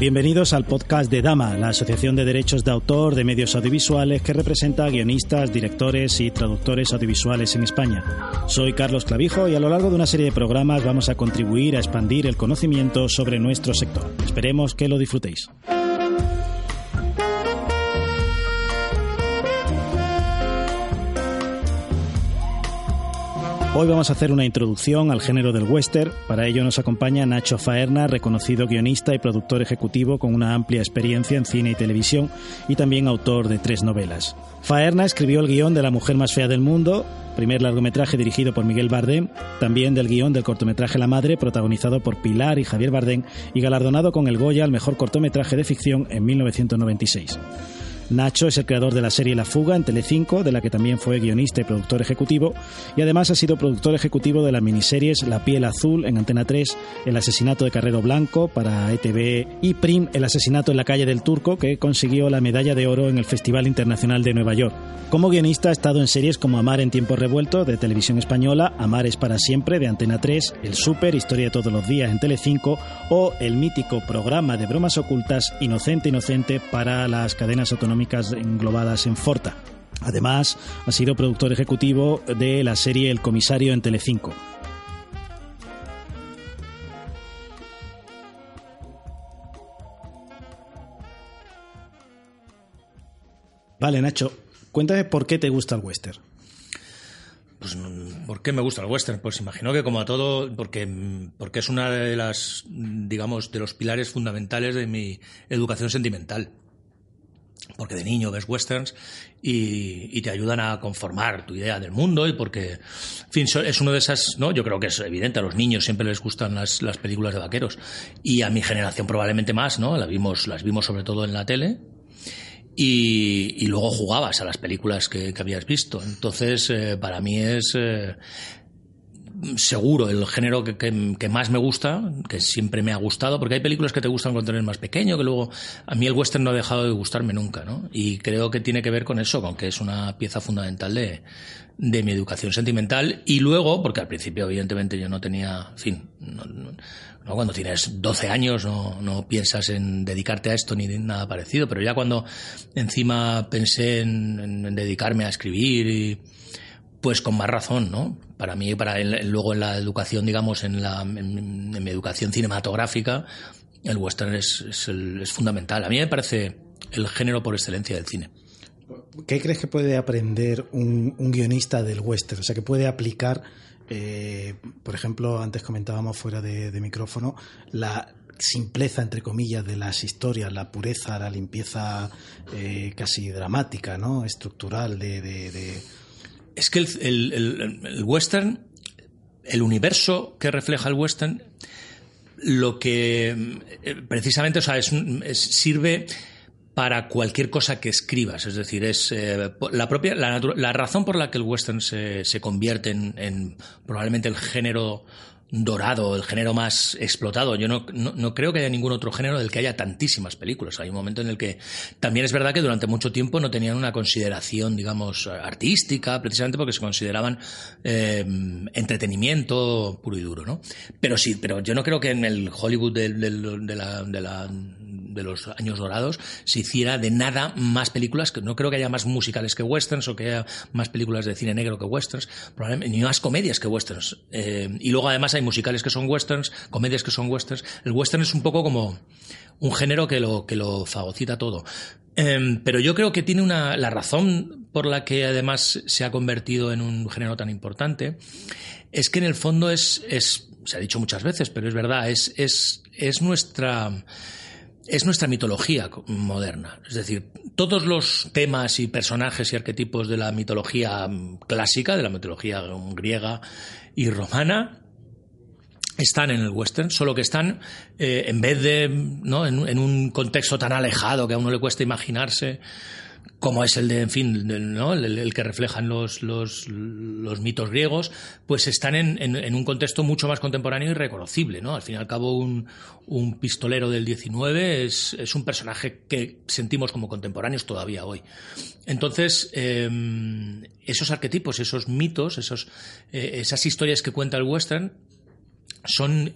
Bienvenidos al podcast de Dama, la Asociación de Derechos de Autor de Medios Audiovisuales que representa a guionistas, directores y traductores audiovisuales en España. Soy Carlos Clavijo y a lo largo de una serie de programas vamos a contribuir a expandir el conocimiento sobre nuestro sector. Esperemos que lo disfrutéis. Hoy vamos a hacer una introducción al género del western. Para ello nos acompaña Nacho Faerna, reconocido guionista y productor ejecutivo con una amplia experiencia en cine y televisión y también autor de tres novelas. Faerna escribió el guion de La mujer más fea del mundo, primer largometraje dirigido por Miguel Bardem, también del guion del cortometraje La madre, protagonizado por Pilar y Javier Bardem y galardonado con el Goya al mejor cortometraje de ficción en 1996. Nacho es el creador de la serie La Fuga en Telecinco, de la que también fue guionista y productor ejecutivo, y además ha sido productor ejecutivo de las miniseries La piel azul en Antena 3, El asesinato de Carrero Blanco para ETV y Prim, El asesinato en la calle del Turco, que consiguió la medalla de oro en el Festival Internacional de Nueva York. Como guionista ha estado en series como Amar en tiempo revuelto de Televisión Española, Amar es para siempre de Antena 3, El Super, Historia de todos los días en Telecinco o el mítico programa de bromas ocultas Inocente Inocente para las cadenas autonómicas englobadas en Forta. Además, ha sido productor ejecutivo de la serie El Comisario en Telecinco. Vale, Nacho, cuéntame por qué te gusta el western. Pues, ¿por qué me gusta el western? Pues imagino que como a todo, porque, porque es una de las, digamos, de los pilares fundamentales de mi educación sentimental porque de niño ves westerns y, y, te ayudan a conformar tu idea del mundo y porque, en fin, es uno de esas, ¿no? Yo creo que es evidente, a los niños siempre les gustan las, las películas de vaqueros y a mi generación probablemente más, ¿no? Las vimos, las vimos sobre todo en la tele y, y luego jugabas a las películas que, que habías visto. Entonces, eh, para mí es... Eh, seguro el género que, que, más me gusta, que siempre me ha gustado, porque hay películas que te gustan cuando eres más pequeño, que luego a mí el western no ha dejado de gustarme nunca, ¿no? Y creo que tiene que ver con eso, con que es una pieza fundamental de, de mi educación sentimental. Y luego, porque al principio evidentemente yo no tenía, en fin, no, cuando tienes 12 años no, no, piensas en dedicarte a esto ni nada parecido, pero ya cuando encima pensé en, en, en dedicarme a escribir y pues con más razón, ¿no? Para mí, para el, luego en la educación, digamos, en, la, mi educación cinematográfica, el western es, fundamental. A mí me parece el género por excelencia del cine. ¿Qué crees que puede aprender un, guionista del western? O sea, que puede aplicar, eh, por ejemplo, antes comentábamos fuera de, de micrófono, la, simpleza, entre comillas, de las historias, la pureza, la limpieza eh, casi dramática, ¿no? estructural de, de, de es que el, el, el, western, el universo que refleja el western, lo que precisamente, o sea, es, es, sirve para cualquier cosa que escribas. Es decir, es eh, la propia la, la, razón por la que el western se, se convierte en, en, probablemente el género dorado, el género más explotado. Yo no, no, no, creo que haya ningún otro género del que haya tantísimas películas. Hay un momento en el que también es verdad que durante mucho tiempo no tenían una consideración, digamos, artística, precisamente porque se consideraban eh, entretenimiento puro y duro, ¿no? Pero sí, pero yo no creo que en el Hollywood de, de, de la, de la de los años dorados se hiciera de nada más películas que no creo que haya más musicales que westerns o que haya más películas de cine negro que westerns probablemente ni más comedias que westerns. Eh, y luego además hay musicales que son westerns comedias que son westerns. El western es un poco como un género que lo que lo fagocita todo. Eh, pero yo creo que tiene una la razón por la que además se ha convertido en un género tan importante es que en el fondo es es se ha dicho muchas veces pero es verdad es es es nuestra es nuestra mitología moderna. Es decir, todos los temas y personajes y arquetipos de la mitología clásica, de la mitología griega y romana, están en el western, solo que están eh, en vez de ¿no? en, un contexto tan alejado que a uno le cuesta imaginarse como es el de, en fin, el, que reflejan los, los, mitos griegos, pues están en, en, en, un contexto mucho más contemporáneo y reconocible. ¿no? Al fin y al cabo, un, un pistolero del 19 es, un personaje que sentimos como contemporáneos todavía hoy. Entonces, eh, esos arquetipos, esos mitos, esos, eh, esas historias que cuenta el western, son,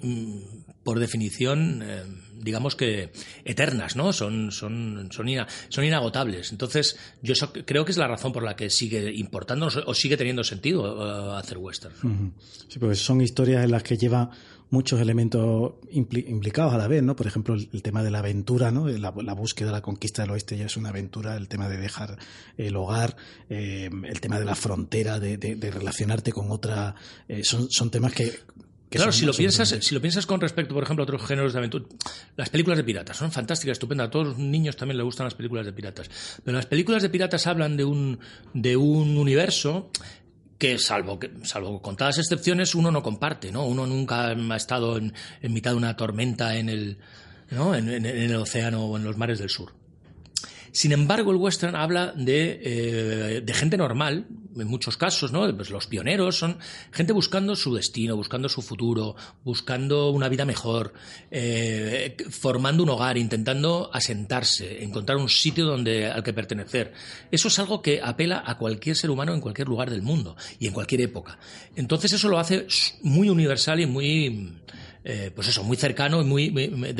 por definición, eh, digamos que eternas, ¿no? Son, son, son, ina, son inagotables. Entonces, yo creo que es la razón por la que sigue importándonos o sigue teniendo sentido uh, hacer western. Sí, porque son historias en las que lleva muchos elementos impli implicados a la vez, ¿no? Por ejemplo, el, tema de la aventura, ¿no? La, la, búsqueda, la conquista del oeste ya es una aventura, el tema de dejar el hogar, eh, el tema de la frontera, de, de, de relacionarte con otra, eh, son, son temas que claro, si lo, piensas, si lo piensas con respecto, por ejemplo, a otros géneros de aventura, las películas de piratas son fantásticas, estupendas. A todos los niños también les gustan las películas de piratas. Pero las películas de piratas hablan de un, de un universo que salvo que salvo contadas excepciones uno no comparte no uno nunca ha estado en, en mitad de una tormenta en el ¿no? en, en, en el océano o en los mares del sur sin embargo, el western habla de, eh, de gente normal, en muchos casos, ¿no? Pues los pioneros son gente buscando su destino, buscando su futuro, buscando una vida mejor, eh, formando un hogar, intentando asentarse, encontrar un sitio donde, al que pertenecer. Eso es algo que apela a cualquier ser humano en cualquier lugar del mundo y en cualquier época. Entonces eso lo hace muy universal y muy eh, pues eso, muy cercano y muy,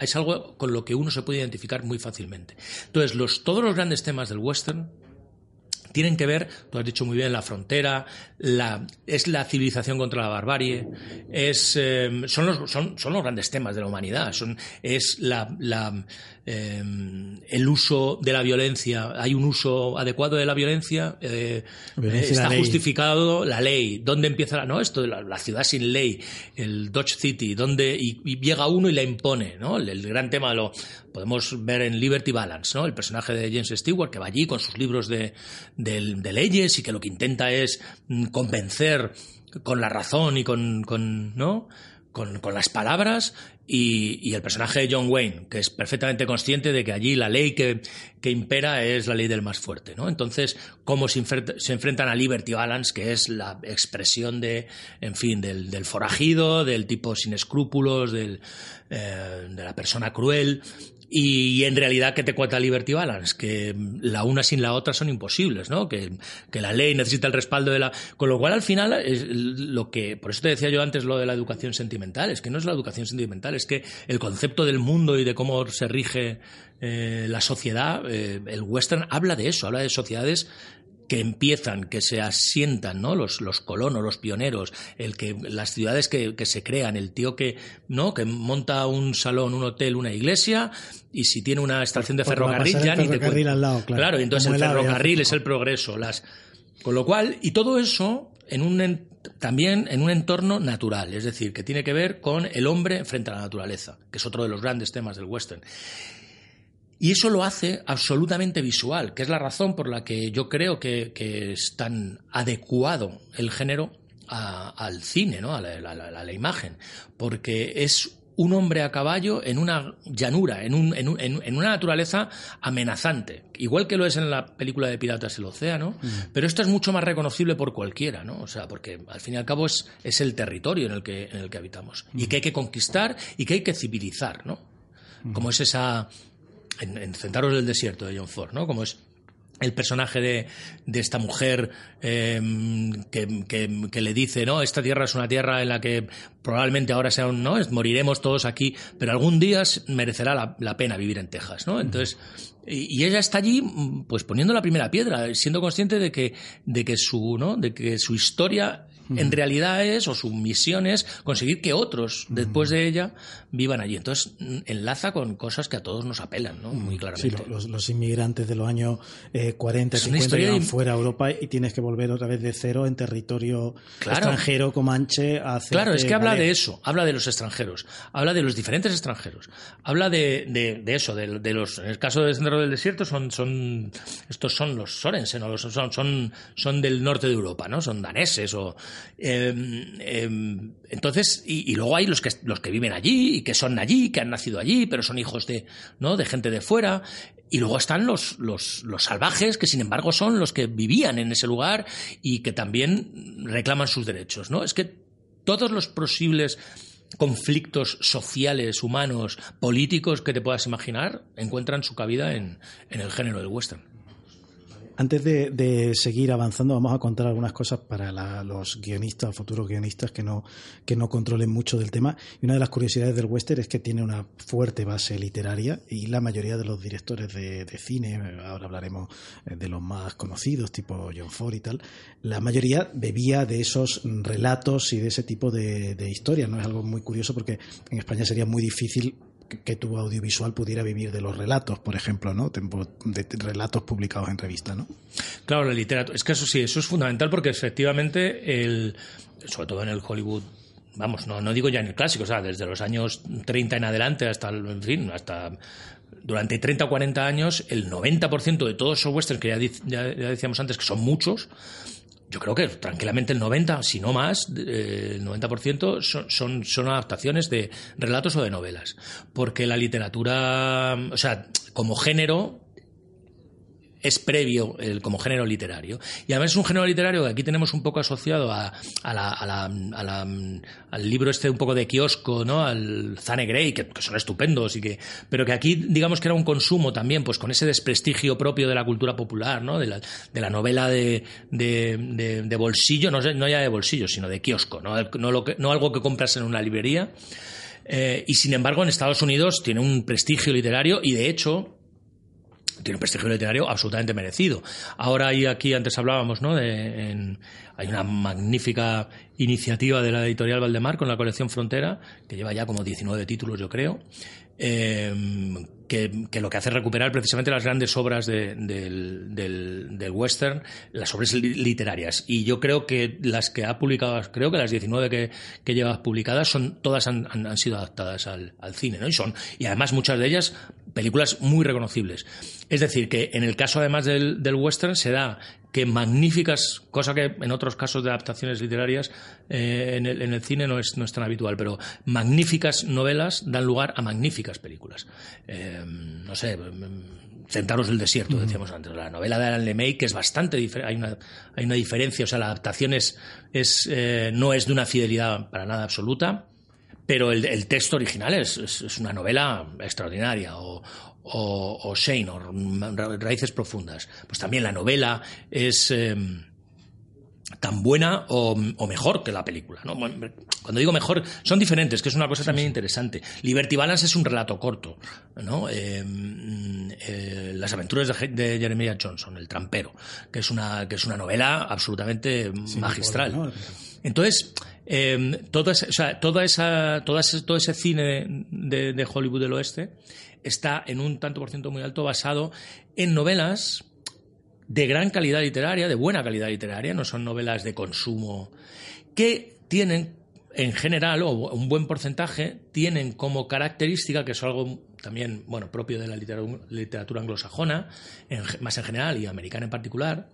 es algo con lo que uno se puede identificar muy fácilmente. Entonces, los, todos los grandes temas del western tienen que ver, tú has dicho muy bien, la frontera, la, es la civilización contra la barbarie, es, eh, son, los, son, son, los grandes temas de la humanidad, son, es la, la eh, el uso de la violencia, hay un uso adecuado de la violencia, eh, violencia está la justificado la ley, ¿dónde empieza la, no, esto, la, la, ciudad sin ley, el Dodge City, donde, y, y, llega uno y la impone, ¿no? El, el gran tema lo podemos ver en Liberty Balance, ¿no? El personaje de James Stewart que va allí con sus libros de, de, de leyes y que lo que intenta es convencer con la razón y con, con ¿no? Con, con, las palabras y, y, el personaje de John Wayne, que es perfectamente consciente de que allí la ley que, que impera es la ley del más fuerte. ¿no? Entonces, cómo se, se, enfrentan a Liberty Balance, que es la expresión de, en fin, del, del forajido, del tipo sin escrúpulos, del, eh, de la persona cruel, y, en realidad, ¿qué te cuenta Liberty Balance? Que la una sin la otra son imposibles, ¿no? Que, que la ley necesita el respaldo de la... Con lo cual, al final, es lo que... Por eso te decía yo antes lo de la educación sentimental. Es que no es la educación sentimental, es que el concepto del mundo y de cómo se rige eh, la sociedad, eh, el western habla de eso, habla de sociedades que empiezan, que se asientan, ¿no? Los, los colonos, los pioneros, el que, las ciudades que, que, se crean, el tío que, ¿no? Que monta un salón, un hotel, una iglesia, y si tiene una estación de ferrocarril, ya ni te cuento. Al lado, claro. claro, y entonces el, el ferrocarril es el progreso, las, con lo cual, y todo eso en un, también en un entorno natural, es decir, que tiene que ver con el hombre frente a la naturaleza, que es otro de los grandes temas del western. Y eso lo hace absolutamente visual, que es la razón por la que yo creo que, que es tan adecuado el género a, al cine, ¿no? a, la, a, la, a la imagen, porque es un hombre a caballo en una llanura, en, un, en, un, en, una naturaleza amenazante, igual que lo es en la película de Piratas del Océano, mm. pero esto es mucho más reconocible por cualquiera, ¿no? O sea, porque al fin y al cabo es, es el territorio en el que, en el que habitamos mm. y que hay que conquistar y que hay que civilizar, ¿no? Mm. Como es esa en, en del Desierto de John Ford, ¿no? Como es el personaje de, de esta mujer que, que, que, le dice, no, esta tierra es una tierra en la que probablemente ahora sea un, no, moriremos todos aquí, pero algún día merecerá la, la pena vivir en Texas, ¿no? Entonces, y, y, ella está allí, pues poniendo la primera piedra, siendo consciente de que, de que su, ¿no? De que su historia en realidad es, o su misión es, conseguir que otros, después de ella, vivan allí. Entonces, enlaza con cosas que a todos nos apelan, ¿no? Muy claramente. Sí, los, los inmigrantes de los años eh, 40, es 50 llegan fuera a Europa y tienes que volver otra vez de cero en territorio claro. extranjero, comanche, a hacer Claro, es que habla de eso, habla de los extranjeros, habla de los diferentes extranjeros, habla de, de, de eso, de, de, los, en el caso del Centro del Desierto son, son, estos son los Sorensen, ¿no? son, son, son del norte de Europa, ¿no? Son daneses o, Eh, eh, entonces, y, y, luego hay los que, los que viven allí y que son allí, que han nacido allí, pero son hijos de, ¿no? de gente de fuera. Y luego están los, los, los, salvajes, que sin embargo son los que vivían en ese lugar y que también reclaman sus derechos. ¿no? Es que todos los posibles conflictos sociales, humanos, políticos que te puedas imaginar, encuentran su cabida en, en el género del western. Antes de, de, seguir avanzando, vamos a contar algunas cosas para la, los guionistas futuros guionistas que no, que no controlen mucho del tema. Y una de las curiosidades del western es que tiene una fuerte base literaria y la mayoría de los directores de, cine, ahora hablaremos de los más conocidos, tipo John Ford y tal, la mayoría bebía de esos relatos y de ese tipo de, de historias. No es algo muy curioso porque en España sería muy difícil que tu audiovisual pudiera vivir de los relatos, por ejemplo, ¿no? De relatos publicados en revista, ¿no? Claro, la literatura. Es que eso sí, eso es fundamental porque efectivamente, el, sobre todo en el Hollywood vamos, no, no digo ya en el clásico, o sea, desde los años 30 en adelante hasta, en fin, hasta durante 30 o 40 años, el 90% de todos esos westerns que ya, ya, decíamos antes, que son muchos, yo creo que tranquilamente el 90, si no más, eh, el 90% son, son, son, adaptaciones de relatos o de novelas. Porque la literatura, o sea, como género, es previo el, como género literario. Y además es un género literario que aquí tenemos un poco asociado a, a, la, a, la, a la, al libro este un poco de kiosco, ¿no? Al Zane Grey, que, son estupendos, y que, pero que aquí digamos que era un consumo también, pues con ese desprestigio propio de la cultura popular, ¿no? De la, de la novela de, de, de, de bolsillo, no, no, ya de bolsillo, sino de kiosco, ¿no? No, lo que, no algo que compras en una librería. Eh, y sin embargo, en Estados Unidos tiene un prestigio literario y de hecho, tiene un prestigio literario absolutamente merecido. Ahora hay aquí, antes hablábamos, ¿no? De, hay una magnífica iniciativa de la editorial Valdemar con la colección Frontera, que lleva ya como 19 títulos, yo creo, eh, que, lo que hace es recuperar precisamente las grandes obras de, del, del, del, western, las obras literarias. Y yo creo que las que ha publicado, creo que las 19 que, que lleva publicadas, son, todas han sido adaptadas al, al, cine, ¿no? Y son, y además muchas de ellas películas muy reconocibles. Es decir, que en el caso además del, del western se da que magníficas, cosa que en otros casos de adaptaciones literarias eh, en, el, en, el, cine no es, no es, tan habitual, pero magníficas novelas dan lugar a magníficas películas. Eh, no sé, Centauros del Desierto, decíamos antes, la novela de Alan LeMay, que es bastante hay una, hay una diferencia, o sea, la adaptación es, es eh, no es de una fidelidad para nada absoluta, pero el, el texto original es, es, es, una novela extraordinaria. O, o, o Shane, o Raíces Profundas. Pues también la novela es eh, tan buena o, o, mejor que la película. ¿no? Cuando digo mejor, son diferentes, que es una cosa también interesante. Liberty Balance es un relato corto. ¿no? Eh, eh, Las aventuras de, de, Jeremiah Johnson, El trampero, que es una, que es una novela absolutamente sí, magistral. ¿no? Entonces, eh, toda esa, o sea, toda esa, toda ese, todo ese cine de, Hollywood del Oeste está en un tanto por ciento muy alto basado en novelas de gran calidad literaria, de buena calidad literaria, no son novelas de consumo, que tienen en general, o un buen porcentaje, tienen como característica, que es algo también bueno, propio de la literatura, anglosajona, más en general y americana en particular,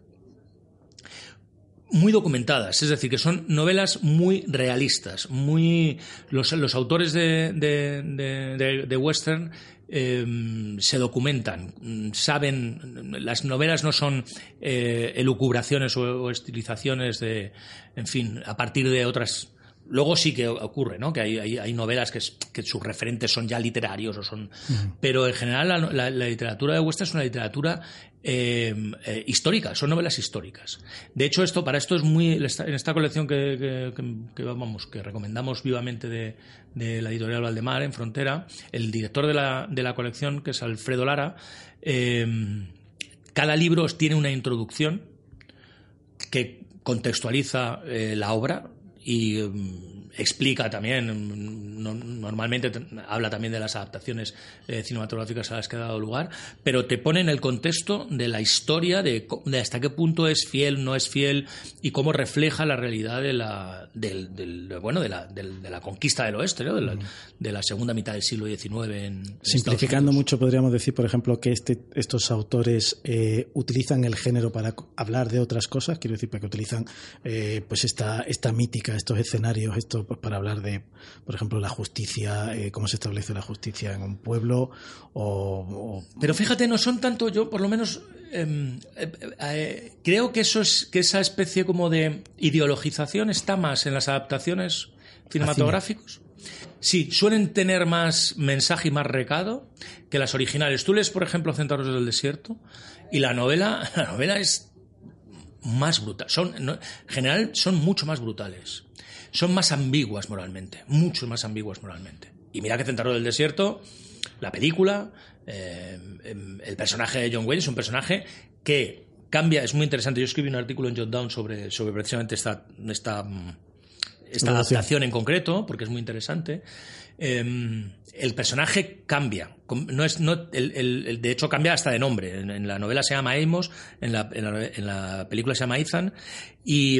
muy documentadas, es decir, que son novelas muy realistas, muy los, los autores de, de, de, de western eh, se documentan, saben, las novelas no son eh, elucubraciones o, estilizaciones de, en fin, a partir de otras. Luego sí que ocurre, ¿no? Que hay, hay, hay novelas que, es, que, sus referentes son ya literarios o son. Uh -huh. Pero en general la, la, la, literatura de Western es una literatura eh, eh, histórica, son novelas históricas. De hecho, esto para esto es muy en esta colección que, que, que vamos que recomendamos vivamente de, de, la editorial Valdemar en Frontera, el director de la, de la colección que es Alfredo Lara, eh, cada libro tiene una introducción que contextualiza eh, la obra y explica también, no- normalmente te- habla también de las adaptaciones eh, cinematográficas a las que ha dado lugar, pero te pone en el contexto de la historia, de, de hasta qué punto es fiel, no es fiel y cómo refleja la realidad de la, del, del- bueno, de la, del- de la conquista del oeste, ¿no? de, la, de la segunda mitad del siglo XIX. En, Simplificando mucho, podríamos decir, por ejemplo, que este, estos autores eh, utilizan el género para hablar de otras cosas, quiero decir, porque utilizan eh, pues esta, esta mítica, estos escenarios, pues, para hablar de, por ejemplo, la justicia, eh, cómo se establece la justicia en un pueblo, o, o- Pero fíjate, no son tanto yo, por lo menos em, eh, eh, creo que eso es que esa especie como de ideologización está más en las adaptaciones cinematográficas. Sí, suelen tener más mensaje y más recado que las originales. Tú lees, por ejemplo, Centauros del Desierto y la novela, la novela es más brutal. Son, no- en general son mucho más brutales. Son más ambiguas moralmente, mucho más ambiguas moralmente. Y mira que Centauro del Desierto, la película, eh, em, el personaje de John Wayne es un personaje que cambia, es muy interesante. Yo escribí un artículo en Jot Down sobre, sobre precisamente esta, esta, mm, esta adaptación en concreto, porque es muy interesante. Eh, el personaje cambia. No es, el, de hecho, cambia hasta de nombre. En, la novela se llama Amos, en la, en la- película se llama Ethan. Y,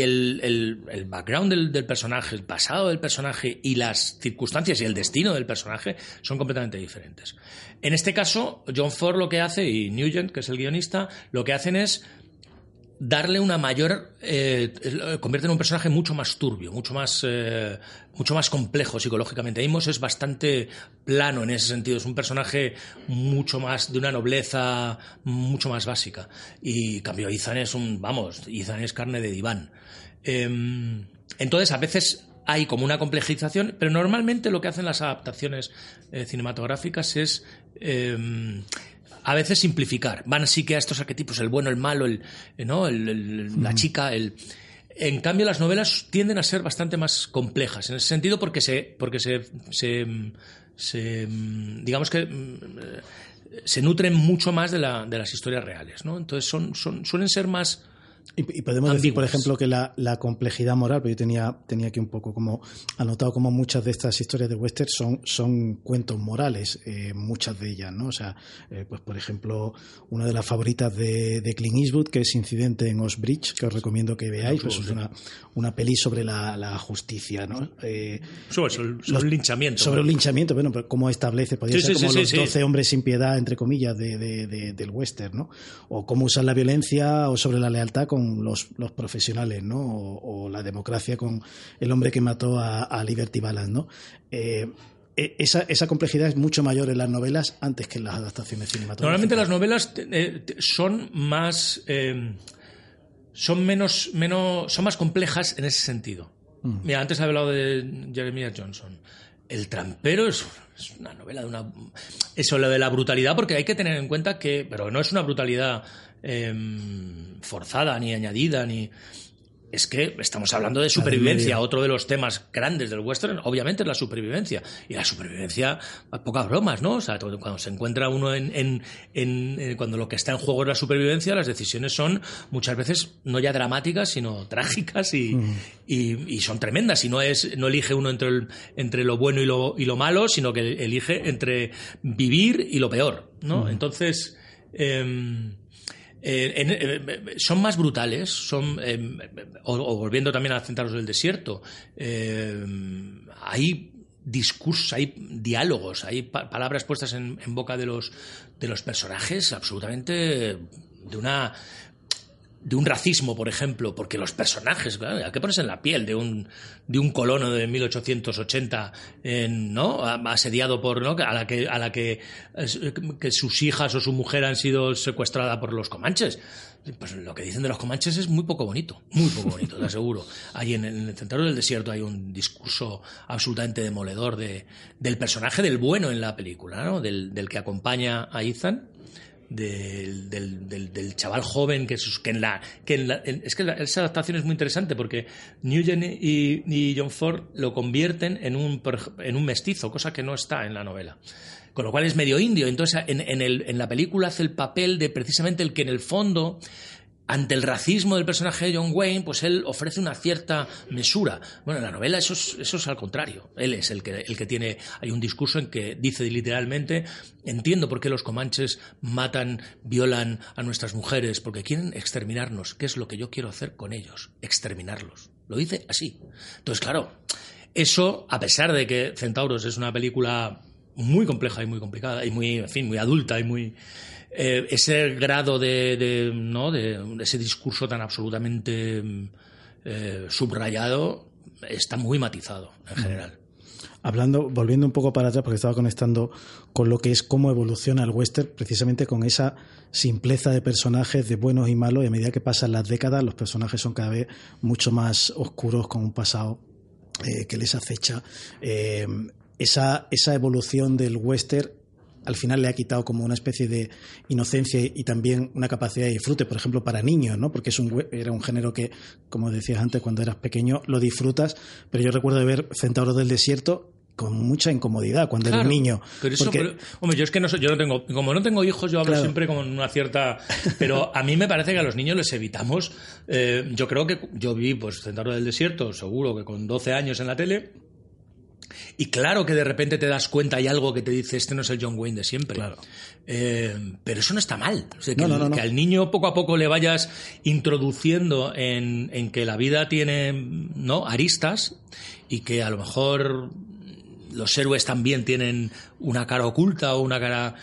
el background del, del personaje, el pasado del personaje y las circunstancias y el destino del personaje son completamente diferentes. En este caso, John Ford lo que hace, y Nugent, que es el guionista, lo que hacen es darle una mayor eh, convierte en un personaje mucho más turbio mucho más eh, mucho más complejo psicológicamente. Amos es bastante plano en ese sentido es un personaje mucho más de una nobleza mucho más básica. Y cambio Ethan es un vamos Ethan es carne de diván. Em, entonces a veces hay como una complejización, pero normalmente lo que hacen las adaptaciones eh, cinematográficas es em, a veces simplificar. Van sí que a estos arquetipos, el bueno, el malo, el, eh, ¿no? El- el- la chica, el... En cambio, las novelas tienden a ser bastante más complejas en ese sentido porque se, porque se, se, se, digamos que mm, eh, se nutren mucho más de, la, de las historias reales, ¿no? Entonces son, son, suelen ser más Y, y podemos decir, por ejemplo, que la, la complejidad moral, pero yo tenía, tenía aquí un poco como anotado como muchas de estas historias de western son, son cuentos morales, eh, muchas de ellas, ¿no? O sea, eh, pues por ejemplo, una de las favoritas de, de Clint Eastwood, que es Incidente en Osbridge, que os recomiendo que veáis, pues es una, una peli sobre la, la justicia, ¿no? Eh, sobre, sobre los- un linchamiento. sobre un linchamiento, bueno, pero cómo establece, podría Sí, ser sí, como sí, los sí, 12 sí. hombres sin piedad, entre comillas, de, de- de- del western, ¿no? O cómo usar la violencia o sobre la lealtad con los, los profesionales, ¿no? O, o la democracia con el hombre que mató a, a Liberty Balance, ¿no? Eh, e- esa, esa complejidad es mucho mayor en las novelas antes que en las adaptaciones cinematográficas. Normalmente las novelas eh, te- son más. eh, son menos, menos. son más complejas en ese sentido. Mira, antes he hablado de Jeremiah Johnson. El trampero es, es una novela de una. Eso, lo de la brutalidad, porque hay que tener en cuenta que. Pero no es una brutalidad eh, forzada, ni añadida, ni. Es que estamos hablando de supervivencia, otro de los temas grandes del western, obviamente es la supervivencia. Y la supervivencia, pocas bromas, ¿no? O sea, cuando se encuentra uno en, en- en- en- cuando lo que está en juego es la supervivencia, las decisiones son muchas veces no ya dramáticas, sino trágicas y, y- y son tremendas. Y no es, no elige uno entre, el- entre lo bueno y lo, y lo malo, sino que elige entre vivir y lo peor, ¿no? Entonces, em, eh, en- eh, son más brutales, son eh, o, volviendo también a Centauros del Desierto, eh, hay discursos, hay diálogos, hay pa- palabras puestas en, en boca de los de los personajes absolutamente de una de un racismo, por ejemplo, porque los personajes, claro, hay que ponerse en la piel de un, de un colono de 1880, en, ¿no? Asediado por, ¿no? A la que, a la que, que sus hijas o su mujer han sido secuestradas por los comanches. Pues lo que dicen de los comanches es muy poco bonito, muy poco bonito, te aseguro. Ahí en, en el centro del desierto hay un discurso absolutamente demoledor de, del personaje del bueno en la película, ¿no? Del, del que acompaña a Ethan del, del, del- chaval joven que, sus- que en la que en la- es que esa adaptación es muy interesante porque Nugent y, y John Ford lo convierten en un en un mestizo cosa que no está en la novela. Con lo cual es medio indio. Entonces en, en el- en la película hace el papel de precisamente el que en el fondo ante el racismo del personaje de John Wayne, pues él ofrece una cierta mesura. Bueno, en la novela eso es, eso es al contrario. Él es el que, el que tiene. Hay un discurso en que dice literalmente: Entiendo por qué los comanches matan, violan a nuestras mujeres, porque quieren exterminarnos. ¿Qué es lo que yo quiero hacer con ellos? Exterminarlos. Lo dice así. Entonces, claro, eso, a pesar de que Centauros es una película muy compleja y muy complicada, y muy, en fin, muy adulta y muy eh, ese grado de, ¿no? de, ese discurso tan absolutamente eh, subrayado está muy matizado en mm. general. Hablando, volviendo un poco para atrás, porque estaba conectando con lo que es cómo evoluciona el western, precisamente con esa simpleza de personajes de buenos y malos, y a medida que pasan las décadas, los personajes son cada vez mucho más oscuros, con un pasado eh, que les acecha. esa, esa evolución del western al final le ha quitado como una especie de inocencia y también una capacidad de disfrute, por ejemplo, para niños, ¿no? Porque es un, era un género que, como decías antes, cuando eras pequeño lo disfrutas, pero yo recuerdo de ver Centauros del Desierto con mucha incomodidad cuando era un niño. Pero eso, hombre, yo es que no, yo no tengo, como no tengo hijos, yo hablo siempre con una cierta, pero a mí me parece que a los niños les evitamos, eh, yo creo que yo vi pues Centauros del Desierto, seguro que con 12 años en la tele, y claro que de repente te das cuenta, hay algo que te dice, este no es el John Wayne de siempre. Claro. Eh, pero eso no está mal. que, al niño poco a poco le vayas introduciendo en, que la vida tiene ¿no? aristas y que a lo mejor los héroes también tienen una cara oculta o una cara...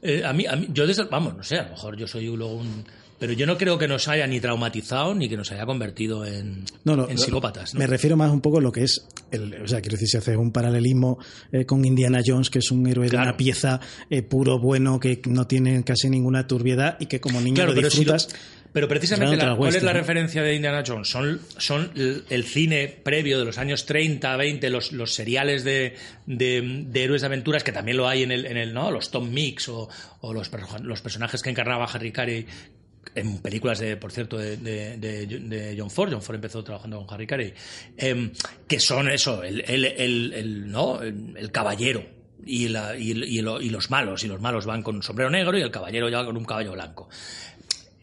Eh, a, mí, a mí, yo desde, vamos, no sé, a lo mejor yo soy luego un pero yo no creo que nos haya ni traumatizado ni que nos haya convertido en, en psicópatas. Me refiero más un poco a lo que es, el, o sea, quiero decir, si hace un paralelismo eh, con Indiana Jones, que es un héroe de una pieza eh, puro, bueno, que no tiene casi ninguna turbiedad y que como niño lo disfrutas. Pero precisamente, ¿cuál es la referencia de Indiana Jones? Son, son el, cine previo de los años 30, 20, los, los seriales de, de, héroes de aventuras, que también lo hay en el, en el ¿no? los Tom Mix o, o los, los personajes que encarnaba Harry Carey, en películas de, por cierto, de, John Ford. John Ford empezó trabajando con Harry Carey, em, que son eso, el, el, ¿no? el, caballero y, la, y, y, los malos, y los malos van con un sombrero negro y el caballero ya con un caballo blanco.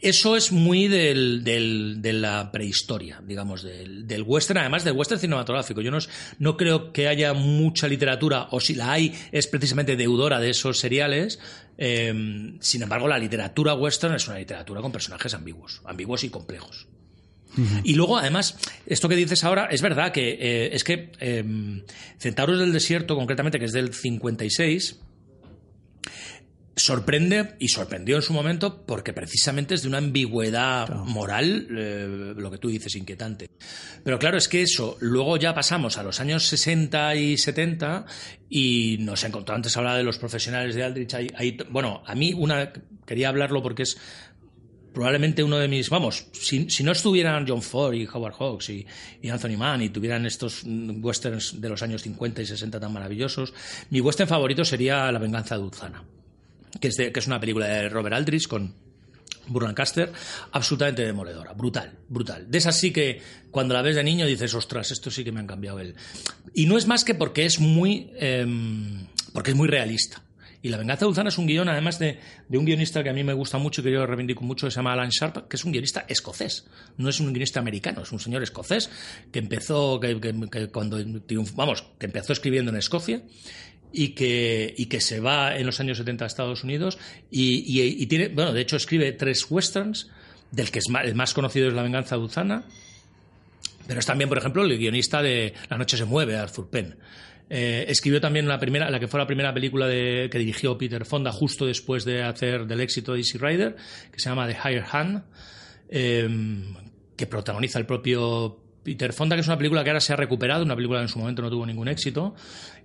Eso es muy del, del, de la prehistoria, digamos, del, del, western, además del western cinematográfico. Yo no, no, creo que haya mucha literatura, o si la hay, es precisamente deudora de esos seriales. Em, sin embargo, la literatura western es una literatura con personajes ambiguos, ambiguos y complejos. Y luego, además, esto que dices ahora, es verdad que eh, es que eh, Centauros del Desierto, concretamente, que es del 56, sorprende y sorprendió en su momento porque precisamente es de una ambigüedad moral, eh, lo que tú dices, inquietante. Pero claro, es que eso, luego ya pasamos a los años 60 y 70 y nos encontró antes hablar de los profesionales de Aldrich. bueno, a mí una, quería hablarlo porque es probablemente uno de mis, vamos, si, no estuvieran John Ford y Howard Hawks y, y, Anthony Mann y tuvieran estos westerns de los años 50 y 60 tan maravillosos, mi western favorito sería La venganza de Dulzana que es, que es una película de Robert Aldrich con Burlancaster, absolutamente demoledora, brutal, brutal. De esas sí que cuando la ves de niño dices, ostras, esto sí que me han cambiado el... Y no es más que porque es muy, em, porque es muy realista. Y La venganza de Dulzana es un guion, además de, de, un guionista que a mí me gusta mucho y que yo reivindico mucho, que se llama Alan Sharp, que es un guionista escocés. No es un guionista americano, es un señor escocés que empezó, que, que cuando, vamos, que empezó escribiendo en Escocia y que, y que se va en los años 70 a Estados Unidos y, y, tiene, bueno, de hecho escribe tres westerns, del que es más, el más conocido es La venganza Duzana, pero es también, por ejemplo, el guionista de La noche se mueve, Arthur Penn. Eh, escribió también la primera, la que fue la primera película de, que dirigió Peter Fonda justo después de hacer del éxito de Easy Rider, que se llama The Higher Hand, eh, que protagoniza el propio Peter Fonda, que es una película que ahora se ha recuperado, una película que en su momento no tuvo ningún éxito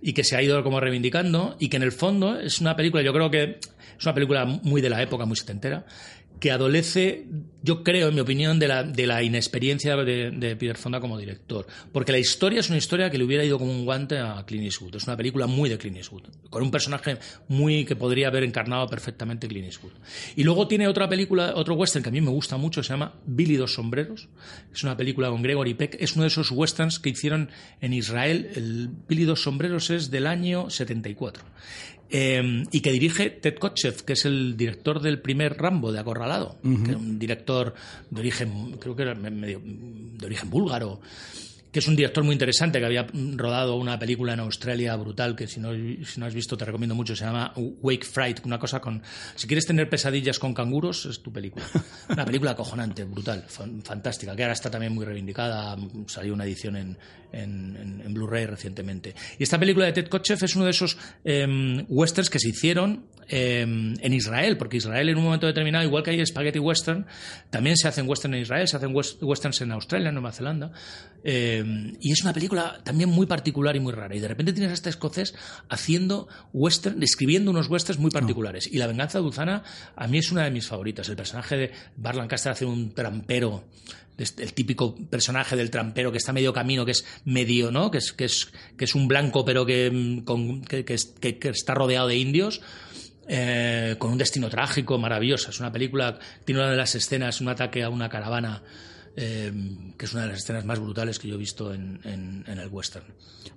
y que se ha ido como reivindicando y que en el fondo es una película, yo creo que es una película muy de la época, muy setentera, que adolece, yo creo, en mi opinión, de la, inexperiencia de, de, Peter Fonda como director. Porque la historia es una historia que le hubiera ido como un guante a Clint Eastwood. Es una película muy de Clint Eastwood, con un personaje muy que podría haber encarnado perfectamente Clint Eastwood. Y luego tiene otra película, otro western que a mí me gusta mucho, se llama Billy dos sombreros. Es una película con Gregory Peck. Es uno de esos westerns que hicieron en Israel. El Billy dos sombreros es del año 74 eh, y que dirige Ted Kotcheff, que es el director del primer Rambo de Acorralado, que era un director de origen, creo que era medio, de origen búlgaro que es un director muy interesante que había rodado una película en Australia brutal que si no, si no has visto te recomiendo mucho, se llama Wake Fright, una cosa con... Si quieres tener pesadillas con canguros, es tu película. Una película acojonante, brutal, fantástica, que ahora está también muy reivindicada, salió una edición en, en, en, Blu-ray recientemente. Y esta película de Ted Kotcheff es uno de esos eh, westerns que se hicieron eh, en Israel, porque Israel en un momento determinado, igual que hay spaghetti western, también se hacen western en Israel, se hacen westerns en Australia, en Nueva Zelanda. Eh, y es una película también muy particular y muy rara. Y de repente tienes a este escocés haciendo western, escribiendo unos westerns muy particulares. Y La venganza de Dulzana a mí es una de mis favoritas. El personaje de Bar Lancaster hace un trampero el típico personaje del trampero que está medio camino, que es medio, ¿no? Que es, que es, que es un blanco, pero que, que, está rodeado de indios. Eh, con un destino trágico, maravillosa. Es una película, tiene una de las escenas, un ataque a una caravana eh, que es una de las escenas más brutales que yo he visto en, el western.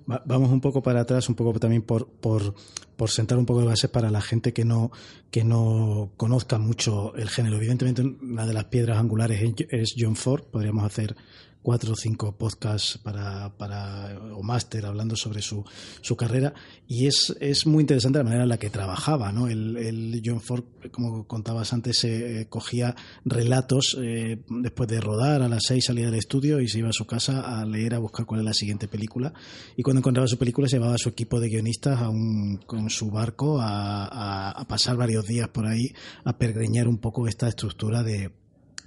vamos un poco para atrás, un poco también por, por, por, sentar un poco de base para la gente que no, que no conozca mucho el género. Evidentemente, una de las piedras angulares es John Ford, podríamos hacer cuatro o cinco podcasts para, para o máster hablando sobre su, su carrera y es, es muy interesante la manera en la que trabajaba ¿no? el, el John Ford como contabas antes se cogía relatos eh, después de rodar a las seis salía del estudio y se iba a su casa a leer a buscar cuál es la siguiente película y cuando encontraba su película se llevaba a su equipo de guionistas a un, con su barco a, a, a pasar varios días por ahí a pergreñar un poco esta estructura de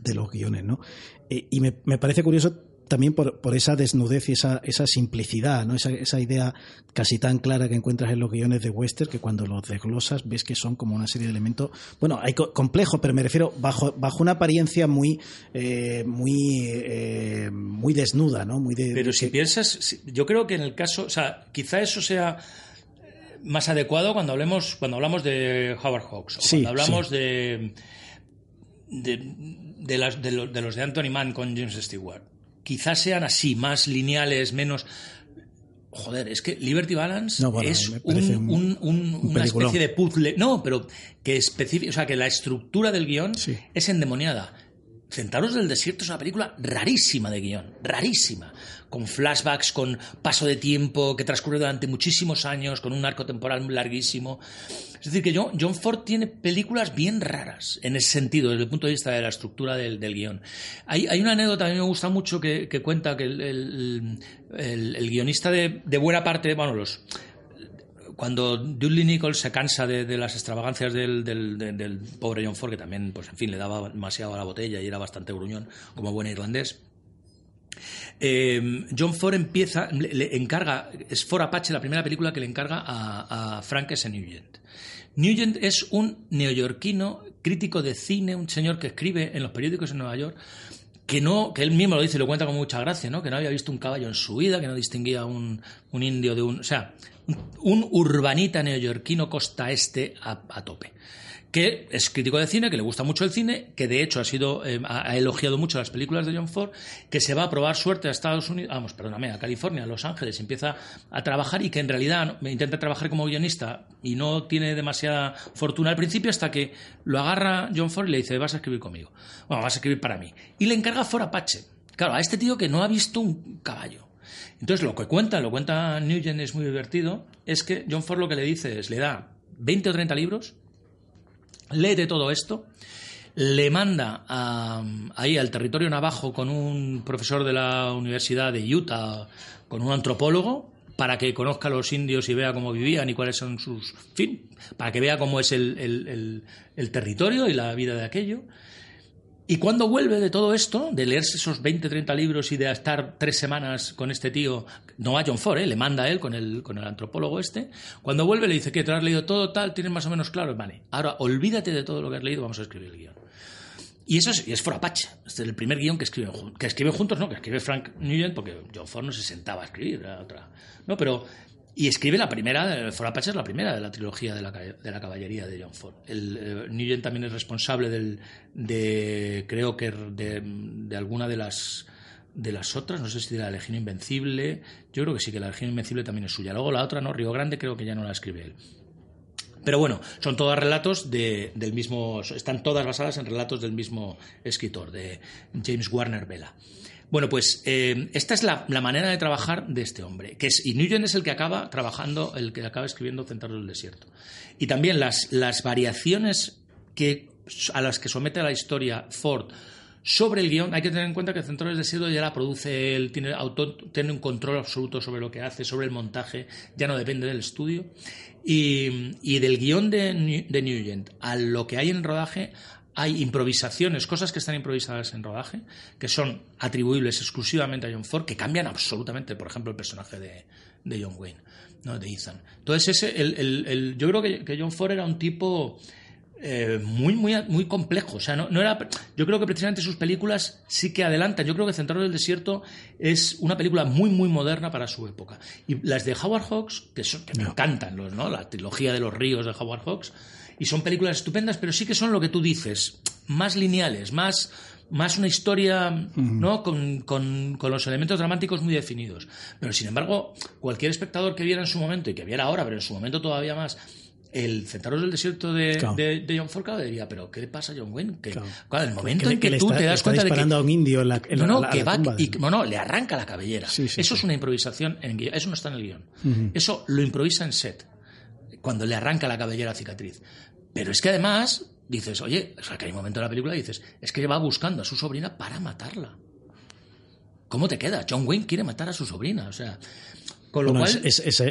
de los guiones, ¿no? Eh, y me, parece curioso también por, por, esa desnudez y esa, esa simplicidad, ¿no? Esa, esa, idea casi tan clara que encuentras en los guiones de western que cuando los desglosas ves que son como una serie de elementos, bueno, hay complejo, pero me refiero bajo, bajo una apariencia muy eh, muy eh, muy desnuda, ¿no? Muy de, pero si piensas, yo creo que en el caso, o sea, quizá eso sea más adecuado cuando hablemos cuando hablamos de Howard Hawks o cuando hablamos de de, las, de, los de Anthony Mann con James Stewart. Quizás sean así, más lineales, menos... Joder, es que Liberty Balance es una especie de puzzle. No, pero que específico, o sea, que la estructura del guion es endemoniada. Centauros del Desierto es una película rarísima de guion, rarísima, con flashbacks, con paso de tiempo que transcurre durante muchísimos años, con un arco temporal larguísimo. Es decir, que John Ford tiene películas bien raras en ese sentido, desde el punto de vista de la estructura del, guion. Hay, una anécdota que a mí me gusta mucho que, cuenta que el, guionista de, de, buena parte, bueno, los cuando Dudley Nichols se cansa de, las extravagancias del, pobre John Ford, que también, pues en fin, le daba demasiado a la botella y era bastante gruñón, como buen irlandés, eh, John Ford empieza, le, encarga, es Ford Apache la primera película que le encarga a, a Frank S. Nugent. Nugent es un neoyorquino crítico de cine, un señor que escribe en los periódicos en Nueva York, que no, que él mismo lo dice y lo cuenta con mucha gracia, ¿no? Que no había visto un caballo en su vida, que no distinguía un, un indio de un, o sea, un urbanita neoyorquino costa este a, tope que es crítico de cine, que le gusta mucho el cine, que de hecho ha sido eh, ha, elogiado mucho las películas de John Ford, que se va a probar suerte a Estados Unidos, vamos, perdóname, a California, a Los Ángeles, empieza a trabajar y que en realidad intenta trabajar como guionista y no tiene demasiada fortuna al principio hasta que lo agarra John Ford y le dice, vas a escribir conmigo, bueno, vas a escribir para mí. Y le encarga Ford Apache. Claro, a este tío que no ha visto un caballo entonces, lo que cuenta, lo cuenta Nugent, es muy divertido, es que John Ford lo que le dice es, le da 20 o 30 libros, lee todo esto, le manda ahí al territorio navajo con un profesor de la Universidad de Utah, con un antropólogo, para que conozca a los indios y vea cómo vivían y cuáles son sus... fin, para que vea cómo es el territorio y la vida de aquello. Y cuando vuelve de todo esto, de leerse esos 20, 30 libros y de estar tres semanas con este tío, no a John Ford, ¿eh? le manda a él con el, con el antropólogo este, cuando vuelve le dice que te has leído todo tal, tienes más o menos claro, vale, ahora olvídate de todo lo que has leído, vamos a escribir el guion. Y eso es, y es For Apache, este es el primer guion que escriben, que escriben juntos, no, que escribe Frank Nugent, porque John Ford no se sentaba a escribir, era otra. No, pero y escribe la primera, For Apache es la primera de la trilogía de la, de la caballería de John Ford. El, eh, también es responsable del, de, creo que de, alguna de las de las otras, no sé si de la Legión Invencible, yo creo que sí, que la Legión Invencible también es suya. Luego la otra, no, Río Grande, creo que ya no la escribe él. Pero bueno, son todas relatos de- del mismo, están todas basadas en relatos del mismo escritor, de James Warner Vela. Bueno, pues eh, esta es la, manera de trabajar de este hombre, que es, y Nugent es el que acaba trabajando, el que acaba escribiendo Centauros del Desierto. Y también las, variaciones que, a las que somete la historia Ford sobre el guion, hay que tener en cuenta que Centauros del Desierto ya la produce él, tiene, tiene un control absoluto sobre lo que hace, sobre el montaje, ya no depende del estudio. Y, del guion de, de Nugent a lo que hay en el rodaje, hay improvisaciones, cosas que están improvisadas en rodaje, que son atribuibles exclusivamente a John Ford, que cambian absolutamente, por ejemplo, el personaje de, de John Wayne, ¿no? de Ethan. Entonces, ese, el, el- el- yo creo que, que John Ford era un tipo eh, muy, muy, muy complejo. O sea, no, no era, yo creo que precisamente sus películas sí que adelantan. Yo creo que Centauros del Desierto es una película muy, muy moderna para su época. Y las de Howard Hawks, que, son, que me encantan, los, ¿no? la trilogía de los ríos de Howard Hawks, y son películas estupendas, pero sí que son lo que tú dices, más lineales, más, más una historia ¿no? Con, con- con los elementos dramáticos muy definidos. Pero sin embargo, cualquier espectador que viera en su momento, y que viera ahora, pero en su momento todavía más, el Centauros del Desierto de, Claro. de, de John Ford, diría, pero ¿qué le pasa a John Wayne? Que, Claro. claro, el momento que, en que que, tú está, te das cuenta de que a un indio en la, en no, la- no, la que va tumba y no, no, le arranca la cabellera. Sí, sí, eso sí. es una improvisación en. Eso no está en el guion. Eso lo improvisa en set. Cuando le arranca la cabellera cicatriz. Pero es que además dices, oye, o sea, que hay un momento en la película y dices, es que va buscando a su sobrina para matarla. ¿Cómo te queda? John Wayne quiere matar a su sobrina. O sea, con lo Bueno, cual. es- es-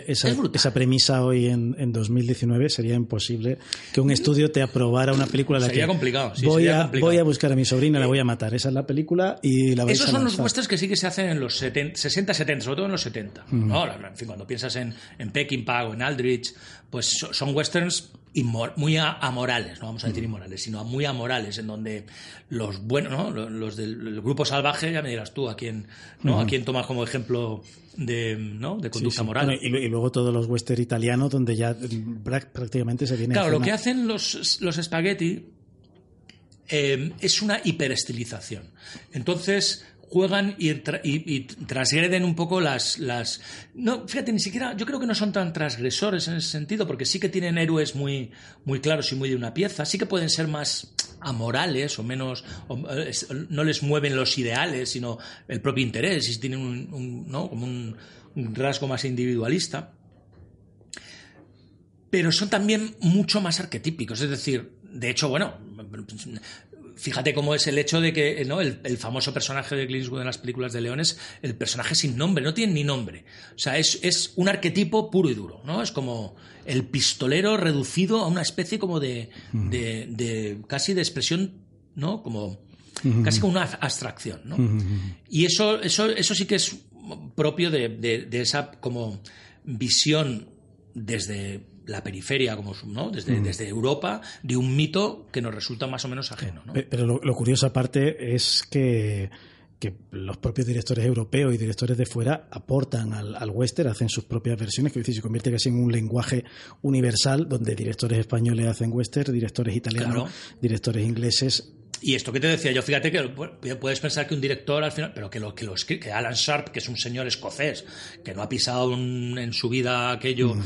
esa, premisa hoy en, en 2019 sería imposible que un estudio te aprobara una película en la Sería que complicado, sí, voy, sería a, complicado. voy a buscar a mi sobrina, la voy a matar. Esa es la película y la vais Esos a son los westerns que sí que se hacen en los 70, 60, 70, sobre todo en los 70. ¿no? En fin, cuando piensas en, en Peckinpah o en Aldrich, pues so- son westerns muy amorales, no vamos a decir inmorales, sino muy amorales, en donde los buenos, ¿no? Lo- los del el grupo salvaje, ya me dirás tú, a quién, ¿no? a quién tomas como ejemplo de, ¿no? de conducta sí. moral. Bueno, y, lu- y luego todos los western italianos donde ya mm, prá- prácticamente se viene Claro, lo que hacen los, los spaghetti eh, es una hiperestilización. Entonces juegan y, tra- y- y transgreden un poco las. No, fíjate, ni siquiera... Yo creo que no son tan transgresores en ese sentido, porque sí que tienen héroes muy, muy claros y muy de una pieza. Sí que pueden ser más amorales o menos... no les mueven los ideales, sino el propio interés. Y tienen un, un- ¿no? como un- un rasgo más individualista pero son también mucho más arquetípicos. Es decir, de hecho, bueno, fíjate cómo es el hecho de que ¿no? el, el famoso personaje de Clint Eastwood en las películas de León es el personaje sin nombre, no tiene ni nombre. O sea, es, es un arquetipo puro y duro, ¿no? Es como el pistolero reducido a una especie como de, de, de- casi de expresión, ¿no? Como casi como una abstracción, ¿no? Y eso, eso, eso sí que es propio de, de- de esa como visión desde la periferia, como ¿no? desde, desde Europa, de un mito que nos resulta más o menos ajeno. ¿no? Pe- Pero lo, lo curioso aparte es que, que los propios directores europeos y directores de fuera aportan al, al western, hacen sus propias versiones, que es decir, se convierte casi en un lenguaje universal donde directores españoles hacen western, directores italianos, Claro. directores ingleses. Y esto que te decía yo, fíjate que pu- puedes pensar que un director al final, pero que lo que, lo escri- que Alan Sharp, que es un señor escocés, que no ha pisado un- en su vida aquello eh,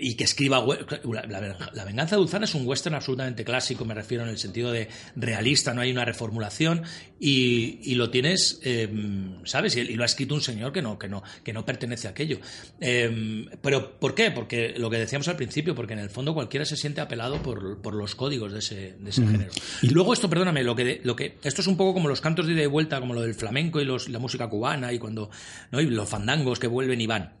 y que escriba la, la- la venganza de Dulzán es un western absolutamente clásico, me refiero en el sentido de realista, no hay una reformulación y, y lo tienes, eh, ¿sabes? Y, y lo ha escrito un señor que no, que no, que no pertenece a aquello. Eh, pero ¿por qué? Porque lo que decíamos al principio, porque en el fondo cualquiera se siente apelado por, por los códigos de ese, de ese género. Y luego esto, perdóname, lo que, lo que esto es un poco como los cantos de ida y vuelta, como lo del flamenco y los, la música cubana y cuando ¿no? y los fandangos que vuelven y van.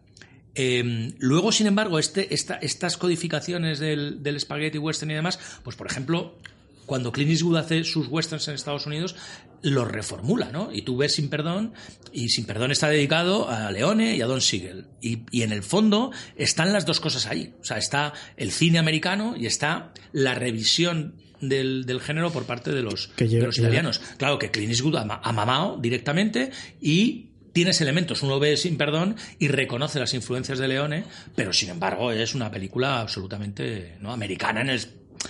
Eh, luego, sin embargo, este, esta- estas codificaciones del, del spaghetti western y demás, pues por ejemplo, cuando Clint Eastwood hace sus westerns en Estados Unidos, los reformula, ¿no? Y tú ves Sin Perdón, y Sin Perdón está dedicado a Leone y a Don Siegel. Y, y en el fondo están las dos cosas ahí. O sea, está el cine americano y está la revisión del, del género por parte de los, lleva- de los italianos. Claro que Clint Eastwood ha mamado directamente y tienes elementos. Uno ve sin perdón y reconoce las influencias de Leone, pero sin embargo es una película absolutamente no americana en el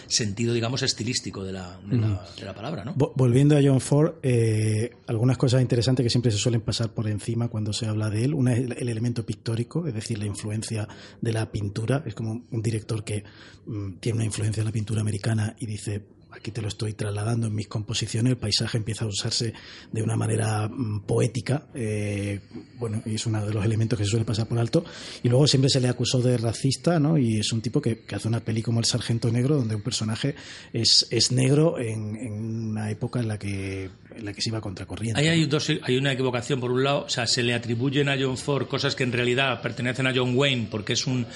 sentido, digamos, estilístico de la, de la, de la palabra, Volviendo a John Ford, eh, algunas cosas interesantes que siempre se suelen pasar por encima cuando se habla de él. Una es el, el elemento pictórico, es decir, la influencia de la pintura. Es como un director que mm, tiene una influencia de la pintura americana y dice, aquí te lo estoy trasladando en mis composiciones, el paisaje empieza a usarse de una manera mm, poética, eh, bueno, y es uno de los elementos que se suele pasar por alto. Y luego siempre se le acusó de racista, ¿no? Y es un tipo que, hace una peli como El Sargento Negro, donde un personaje es, es negro en, una época en la que en la que se iba contracorriente. Ahí hay, una equivocación por un lado, o sea, se le atribuyen a John Ford cosas que en realidad pertenecen a John Wayne, porque es un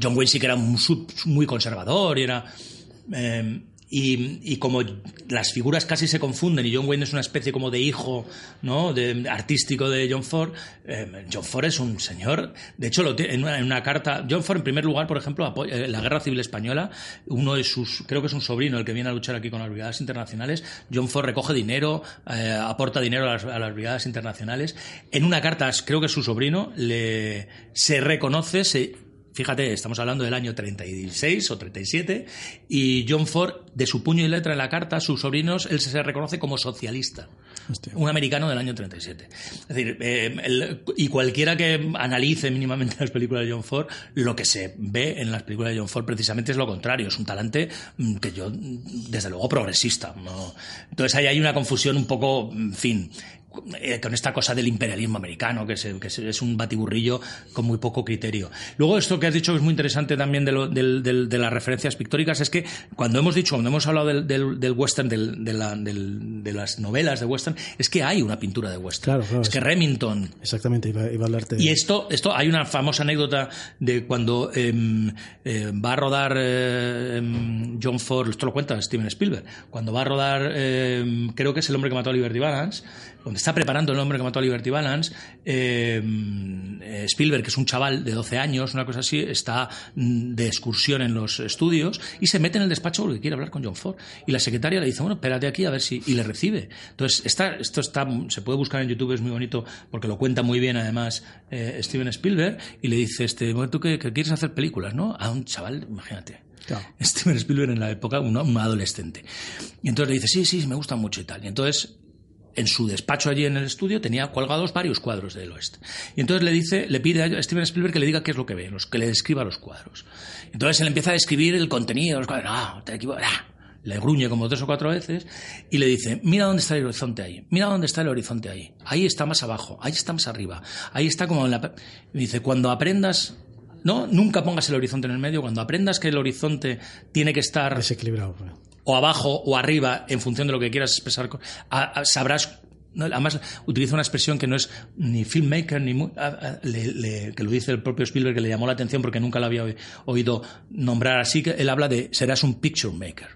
John Wayne sí que era muy conservador y era eh, y, y como las figuras casi se confunden y John Wayne es una especie como de hijo no de artístico de John Ford eh, John Ford es un señor de hecho en, una, en carta John Ford en primer lugar por ejemplo apoya- eh, la guerra civil española uno de sus creo que es un sobrino el que viene a luchar aquí con las brigadas internacionales John Ford recoge dinero eh, aporta dinero a las, a las brigadas internacionales en una carta creo que es su sobrino le se reconoce se Fíjate, estamos hablando del año 36 o 37 y John Ford, de su puño y letra en la carta, sus sobrinos, él se reconoce como socialista. Hostia. Un americano del año 37. Es decir, eh, el- y cualquiera que analice mínimamente las películas de John Ford, lo que se ve en las películas de John Ford precisamente es lo contrario. Es un talante mm, que yo, mm, desde luego, progresista. ¿no? Entonces ahí hay una confusión un poco, en fin, eh, con esta cosa del imperialismo americano, que, se- que se- es un batiburrillo con muy poco criterio. Luego, esto que has dicho que es muy interesante también de, lo- del- de las referencias pictóricas, es que cuando hemos dicho, cuando hemos hablado del, del- del western, del- de, la- de las novelas de western, es que hay una pintura de western. Claro, claro, es que. Remington, Exactamente, iba, iba a hablarte de y esto, esto hay una famosa anécdota de cuando em, eh, va a rodar em, John Ford, esto lo cuenta Steven Spielberg, cuando va a rodar, em, creo que es El hombre que mató a Liberty Balance, cuando está preparando El hombre que mató a Liberty Balance, em, eh, Spielberg, que es un chaval de 12 años, una cosa así, está mm, de excursión en los estudios y se mete en el despacho porque quiere hablar con John Ford. Y la secretaria le dice, bueno, espérate aquí a ver si... Y le recibe. Entonces, está, esto está, se puede buscar en YouTube, es muy bonito porque lo cuenta muy bien además eh, Steven Spielberg y le dice, este, bueno, tú que, que quieres hacer películas, ¿no? A un chaval, imagínate. Claro. Steven Spielberg en la época, un, un adolescente. Y entonces le dice, sí, sí, me gusta mucho y tal. Y entonces en su despacho allí en el estudio tenía colgados varios cuadros del oeste. Y entonces le dice, le pide a Steven Spielberg que le diga qué es lo que ve, que le describa los cuadros. Entonces él empieza a describir el contenido de los cuadros. No, te equivocas. Ah. Le gruñe como tres o cuatro veces y le dice, mira dónde está el horizonte ahí, mira dónde está el horizonte ahí, ahí está más abajo, ahí está más arriba, ahí está como en la... Y dice, cuando aprendas, no, nunca pongas el horizonte en el medio, cuando aprendas que el horizonte tiene que estar desequilibrado. O abajo o arriba en función de lo que quieras expresar, sabrás. Además, utiliza una expresión que no es ni filmmaker, ni. le- le- que lo dice el propio Spielberg, que le llamó la atención porque nunca lo había oí- oído nombrar así, que él habla de serás un picture maker.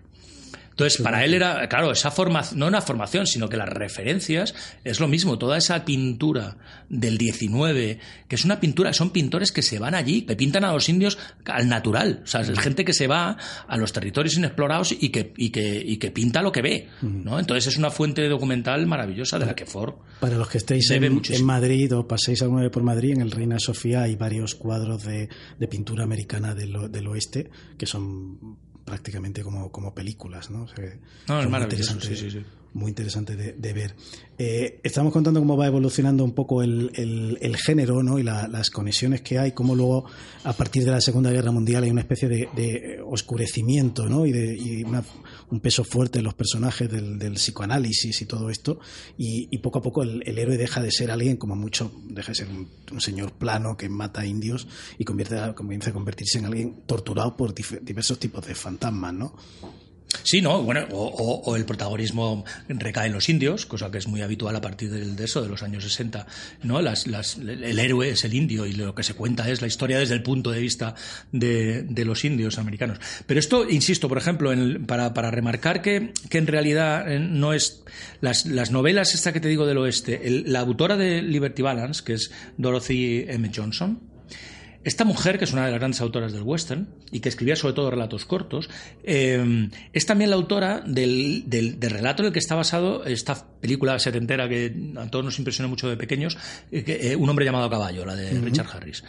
Entonces, para él era, claro, esa formación, no una formación, sino que las referencias es lo mismo, toda esa pintura del 19, que es una pintura, son pintores que se van allí, que pintan a los indios al natural, o sea, es gente que se va a los territorios inexplorados y que, y que, y que pinta lo que ve, ¿no? Entonces es una fuente documental maravillosa de la que Ford Para los que estéis en, Madrid o paséis alguna vez por Madrid, en el Reina Sofía hay varios cuadros de, de pintura americana del, del oeste que son prácticamente como, como películas, ¿no? O sea, que No, es muy sí, sí. Muy interesante de, de ver. Eh, estamos contando cómo va evolucionando un poco el, el- el género ¿no? y la- las conexiones que hay, cómo luego, a partir de la Segunda Guerra Mundial, hay una especie de, de oscurecimiento ¿no? y, de, y una- un peso fuerte en los personajes del, psicoanálisis y todo esto. Y, poco a poco el, héroe deja de ser alguien, como mucho, deja de ser un, un señor plano que mata indios y convierte comienza a convertirse en alguien torturado por diversos tipos de fantasmas. ¿no? Sí, ¿no? Bueno, o, el protagonismo recae en los indios, cosa que es muy habitual a partir del- de eso, de los años 60, ¿no? Las, las- el héroe es el indio y lo que se cuenta es la historia desde el punto de vista de, los indios americanos. Pero esto, insisto, por ejemplo, en para remarcar que, que en realidad eh, no es... Las, las novelas, esta que te digo del oeste, el- la autora de Liberty Balance, que es Dorothy M. Johnson, esta mujer, que es una de las grandes autoras del western y que escribía sobre todo relatos cortos, eh, es también la autora del, del- del relato en el que está basado esta película setentera que a todos nos impresionó mucho de pequeños, eh, que, eh, Un hombre llamado a caballo, la de Richard Harris.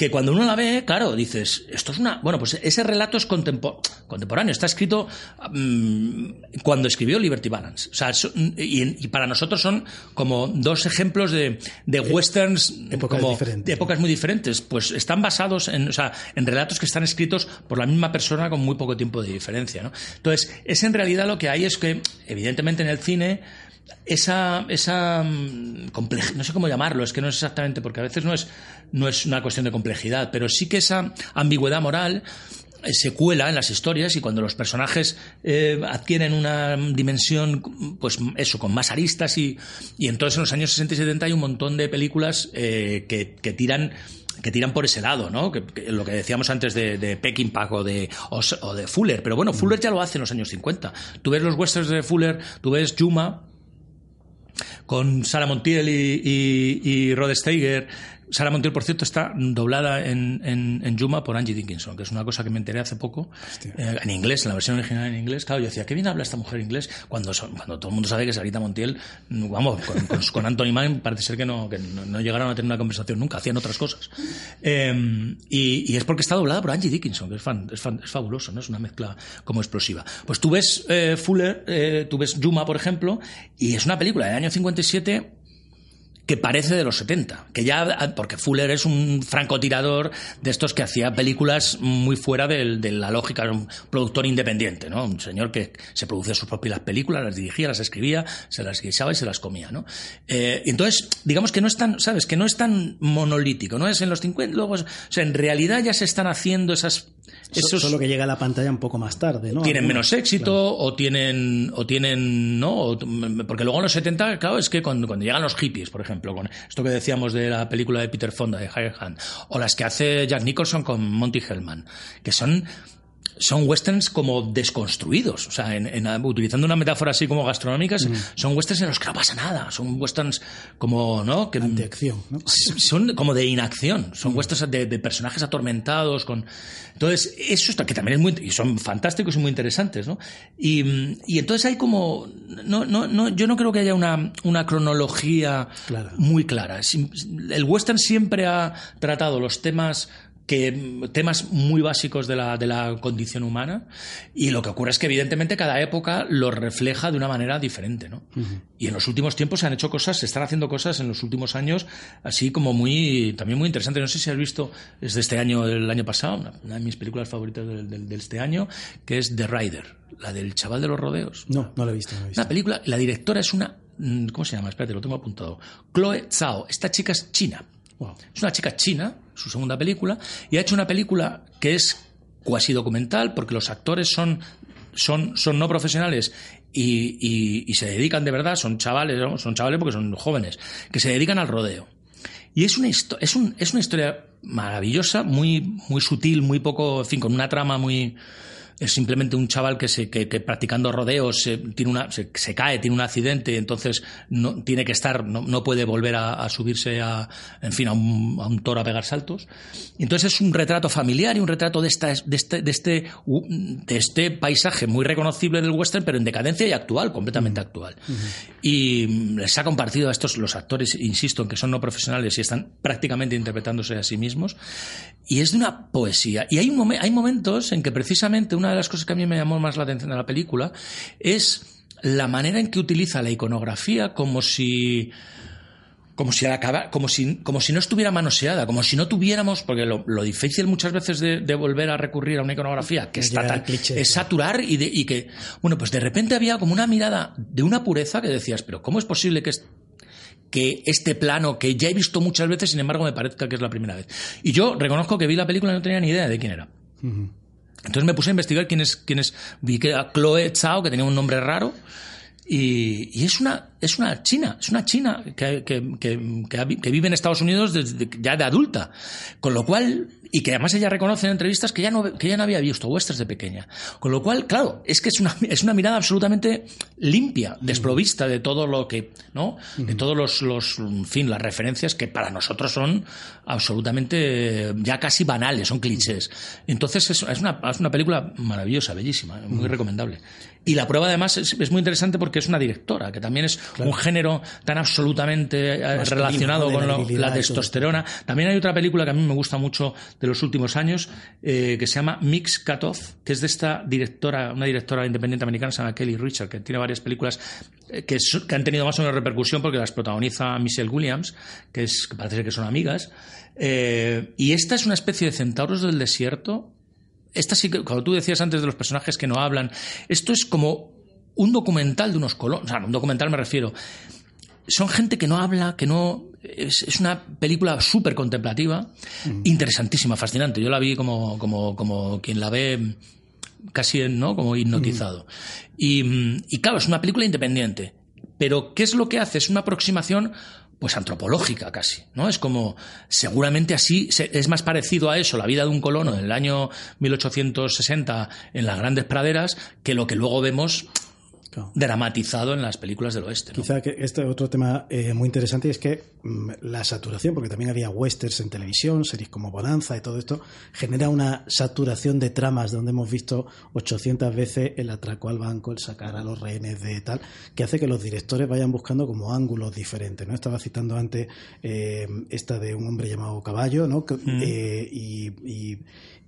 Que cuando uno la ve, claro, dices, esto es una... Bueno, pues ese relato es contempo- contemporáneo, está escrito mm, cuando escribió Liberty Balance. O sea, so- y, y para nosotros son como dos ejemplos de, de westerns épocas como- de épocas muy diferentes. Pues están basados en, o sea, en relatos que están escritos por la misma persona con muy poco tiempo de diferencia. ¿no? Entonces, es en realidad lo que hay es que, evidentemente, en el cine esa, esa complejidad, no sé cómo llamarlo, es que no es exactamente, porque a veces no es, no es una cuestión de complejidad, pero sí que esa ambigüedad moral eh, se cuela en las historias y cuando los personajes eh, adquieren una dimensión, pues eso, con más aristas y, y entonces en los años 60 y 70 hay un montón de películas eh, que, que tiran que tiran por ese lado, ¿no? Que, lo que decíamos antes de, de Peckinpah o de, o, o de Fuller. Pero bueno, Fuller ya lo hace en los años 50. Tú ves los westerns de Fuller, tú ves Yuma, con Sarah Montiel y Rod Steiger. Sarah Montiel, por cierto, está doblada en, en, en Yuma por Angie Dickinson, que es una cosa que me enteré hace poco, eh, en inglés, en la versión original en inglés. Claro, yo decía, qué bien habla esta mujer inglés, cuando, cuando todo el mundo sabe que Sarita Montiel, vamos, con, con, con Anthony Mann parece ser que, no, que no, no llegaron a tener una conversación nunca, hacían otras cosas. Eh, y, y es porque está doblada por Angie Dickinson, que es, fan, es, fan- es fabuloso, ¿no? Es una mezcla como explosiva. Pues tú ves eh, Fuller, eh, tú ves Yuma, por ejemplo, y es una película del año 57 que parece de los 70, que ya porque Fuller es un francotirador de estos que hacía películas muy fuera del- de la lógica, era un productor independiente, ¿no? Un señor que se producía sus propias películas, las dirigía, las escribía, se las guisaba y se las comía, ¿no? Eh, entonces, digamos que no es tan, ¿sabes? Que no es tan monolítico, no es en los 50, luego, es- o sea, en realidad ya se están haciendo esas So- esos Solo que llega a la pantalla un poco más tarde, ¿no? tienen menos éxito o tienen o tienen no porque luego en los 70 claro es que cuando, cuando llegan los hippies por ejemplo con esto que decíamos de la película de Peter Fonda de Higher Hand o las que hace Jack Nicholson con Monty Hellman que son son westerns como desconstruidos, o sea, en- en- utilizando una metáfora así como gastronómicas, son westerns en los que no pasa nada, son westerns como, ¿no? Que, De acción, ¿no? son como de inacción, son westerns de, de personajes atormentados con entonces eso está que también es muy y son fantásticos y muy interesantes, ¿no? Y, y entonces hay como no, no, no yo no creo que haya una, una cronología Clara. muy clara. El western siempre ha tratado los temas que temas muy básicos de la, de la condición humana y lo que ocurre es que evidentemente cada época los refleja de una manera diferente ¿no? y en los últimos tiempos se han hecho cosas se están haciendo cosas en los últimos años así como muy también muy interesantes no sé si has visto es de este año del año pasado una, una de mis películas favoritas del- de, este año que es The Rider la del chaval de los rodeos No, no lo he visto. No lo he visto. una película, la directora es una. mm, ¿Cómo se llama? Espérate, lo tengo apuntado. Chloe Zhao. Esta chica es china. Wow. Es una chica china, su segunda película, y ha hecho una película que es cuasi documental, porque los actores son, son, son no profesionales y, y- se dedican de verdad, son chavales, son chavales porque son jóvenes, que se dedican al rodeo. Y es una, es, un- es una historia maravillosa, muy, muy sutil, muy poco, en fin, con una trama muy... Es simplemente un chaval que, se, que, que practicando rodeos se, tiene una, se, se cae, tiene un accidente, entonces no, tiene que estar, no, no puede volver a, a subirse a, en fin, a un, a un toro a pegar saltos. Y entonces es un retrato familiar y un retrato de, esta, de, este, de, este, de este paisaje muy reconocible del western, pero en decadencia y actual, completamente actual. Y les ha compartido a estos, los actores, insisto, en que son no profesionales y están prácticamente interpretándose a sí mismos. Y es de una poesía. Y hay, momen- hay momentos en que precisamente una de las cosas que a mí me llamó más la atención de la película es la manera en que utiliza la iconografía como si como si, acaba- como, si, como si no estuviera manoseada, como si no tuviéramos, porque lo, lo difícil muchas veces de, de volver a recurrir a una iconografía que Es está tan, cliché, es saturar y, de- y que, bueno, pues de repente había como una mirada de una pureza que decías, pero ¿cómo es posible que, que este plano, que ya he visto muchas veces, sin embargo me parezca que es la primera vez? Y yo reconozco que vi la película y no tenía ni idea de quién era. Entonces me puse a investigar quién es, quién es, vi que era Chloe Zhao, que tenía un nombre raro, y, y es una es una china, es una china que, que, que, que vive en Estados Unidos desde, ya de adulta. Con lo cual, y que además ella reconoce en entrevistas que ya no, que ya no había visto westerns de pequeña. Con lo cual, claro, es que es una, es una mirada absolutamente limpia, desprovista de todo lo que, ¿no? De todos los, los, en fin, las referencias que para nosotros son absolutamente ya casi banales, son clichés. Entonces es, es una, es una película maravillosa, bellísima, muy recomendable. Y la prueba además es, es muy interesante porque es una directora, que también es un género tan absolutamente eh, Masculino, relacionado con la testosterona. También hay otra película que a mí me gusta mucho de los últimos años, eh, que se llama Mix Cut Off, que es de esta directora, una directora independiente americana, se llama Kelly Richard, que tiene varias películas eh, que, han tenido más o menos repercusión porque las protagoniza Michelle Williams, que, es, que parece que son amigas. Eh, y esta es una especie de centauros del desierto. Esta sí que, cuando tú decías antes de los personajes que no hablan, esto es como un documental de unos colonos. O sea, un documental me refiero son gente que no habla, que no. Es, es una película súper contemplativa, interesantísima, fascinante. Yo la vi como, como, como quien la ve casi ¿no? como hipnotizado. Y, mm, y claro, es una película independiente. Pero ¿qué es lo que hace? Es una aproximación pues antropológica casi, ¿no? Es como, seguramente así, es más parecido a eso, la vida de un colono en el año 1860 en las grandes praderas, que lo que luego vemos Claro. dramatizado en las películas del oeste. ¿no? Quizá que este otro tema eh, muy interesante es que mm, la saturación, porque también había westerns en televisión, series como Bonanza y todo esto, genera una saturación de tramas donde hemos visto 800 veces el atraco al banco, el sacar a los rehenes de tal, que hace que los directores vayan buscando como ángulos diferentes. ¿no? Estaba citando antes eh, esta de un hombre llamado Caballo, ¿no? Que, eh, y, y-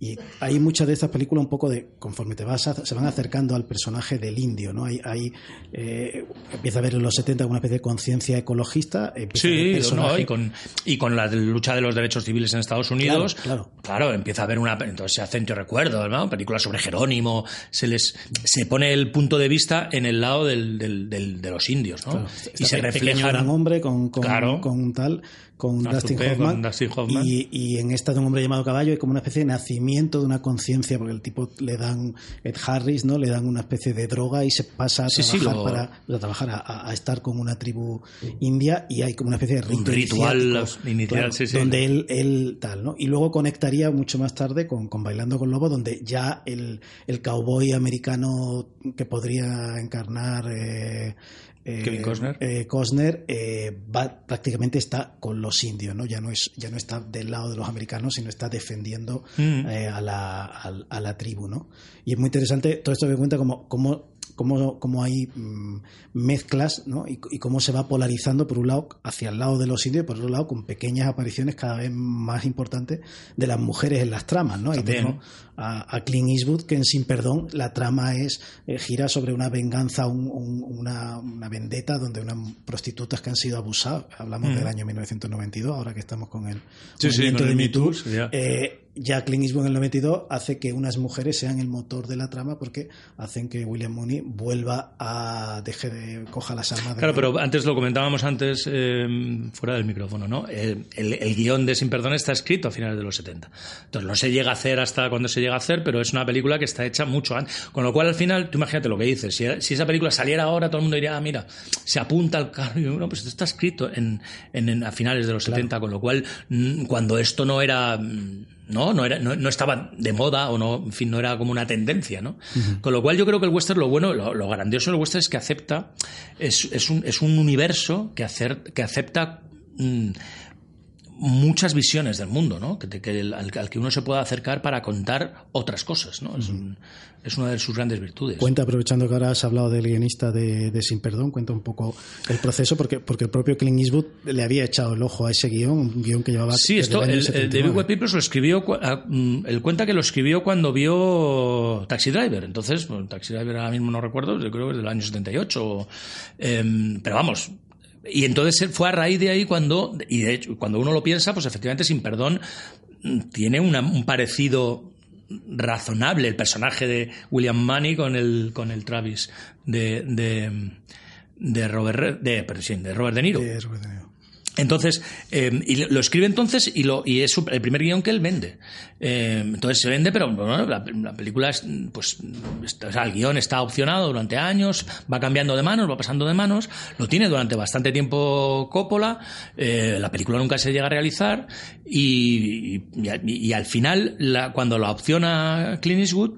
y hay muchas de estas películas un poco de, conforme te vas, a- se van acercando al personaje del indio, ¿no? Hay, hay, eh, empieza a ver en los 70 una especie de conciencia ecologista. Sí, no, y, con, y con la lucha de los derechos civiles en Estados Unidos, Claro, claro, empieza a haber una. Entonces se hacen, yo recuerdo, ¿no? películas sobre Jerónimo, se les se pone el punto de vista en el lado del, del- del- de los indios, ¿no? Claro, y se refleja. gran hombre con, con, Claro. con tal con Dustin con Hoffman, Dustin Hoffman. Y, y en esta de un hombre llamado caballo hay como una especie de nacimiento de una conciencia porque el tipo le dan Ed Harris no le dan una especie de droga y se pasa a Sí, sí, trabajar lo- para trabajar a, estar con una tribu india y hay como una especie de Un rito ritual inicial, sí, sí. donde él, él tal no y luego conectaría mucho más tarde con, con bailando con lobo donde ya el, el cowboy americano que podría encarnar eh, eh, Kevin Costner. eh, Costner, eh, va, prácticamente está con los indios, ¿no? Ya no es, ya no está del lado de los americanos, sino está defendiendo Mm. eh, a, la, a, a la tribu, ¿no? Y es muy interesante todo esto que cuenta como, como, como, como hay mm, mezclas, ¿no? Y, y cómo se va polarizando por un lado hacia el lado de los indios y por otro lado con pequeñas apariciones cada vez más importantes de las mujeres en las tramas, ¿no? Y tenemos a, a Clint Eastwood que en Sin Perdón la trama es eh, gira sobre una venganza, un- un- una, una vendetta donde unas prostitutas que han sido abusadas, hablamos del año 1992, ahora que estamos con el Mm. Sí, sí, con de el Me Me Too, eh, ya Clint Eastwood en el 92 hace que unas mujeres sean el motor de la trama porque hacen que William Mooney vuelva a deje de coja las armas de Claro, pero antes lo comentábamos antes eh, fuera del micrófono, ¿no? El, el- el guion de Sin Perdón está escrito a finales de los 70. Entonces no se llega a hacer hasta cuando se llega a hacer, pero es una película que está hecha mucho antes. Con lo cual al final, tú imagínate lo que dices, si, si esa película saliera ahora, todo el mundo diría, ah, mira, se apunta al carro. Y yo, No, pues esto está escrito en, en- en- a finales de los 70, con lo cual mm, cuando esto no era... no, no, era, no, no estaba de moda o no, en fin, no era como una tendencia, ¿no? Con lo cual yo creo que el western, lo bueno, lo, lo grandioso del western es que acepta, es, es, un, es un universo que, hacer, que acepta mm, muchas visiones del mundo, ¿no? Que, que el- al, al que uno se pueda acercar para contar otras cosas, ¿no? Es, un- es una de sus grandes virtudes. Cuenta, aprovechando que ahora has hablado del guionista de, de Sin Perdón, cuenta un poco el proceso, porque, porque el propio Clint Eastwood le había echado el ojo a ese guion, un guion que llevaba. Sí, esto, el, el 79. David Webb Peoples lo escribió, ah, mm, él cuenta que lo escribió cuando vio Taxi Driver. Entonces, bueno, Taxi Driver ahora mismo no recuerdo, yo creo que es del año 78. o, em, pero vamos. Y entonces fue a raíz de ahí cuando, y de hecho, cuando uno lo piensa, pues efectivamente, sin perdón, tiene una- un parecido razonable el personaje de William Money con el, con el Travis de, de, de Robert, de, pero sí, de Robert De Niro. Entonces, eh, y lo escribe entonces y, lo, y es el primer guion que él vende. Eh, entonces se vende, pero bueno, la, la película es, pues, está- o sea, el guion está opcionado durante años, va cambiando de manos, va pasando de manos, lo tiene durante bastante tiempo Coppola, eh, la película nunca se llega a realizar y, y, y- y al final, la- cuando la opciona Clint Eastwood,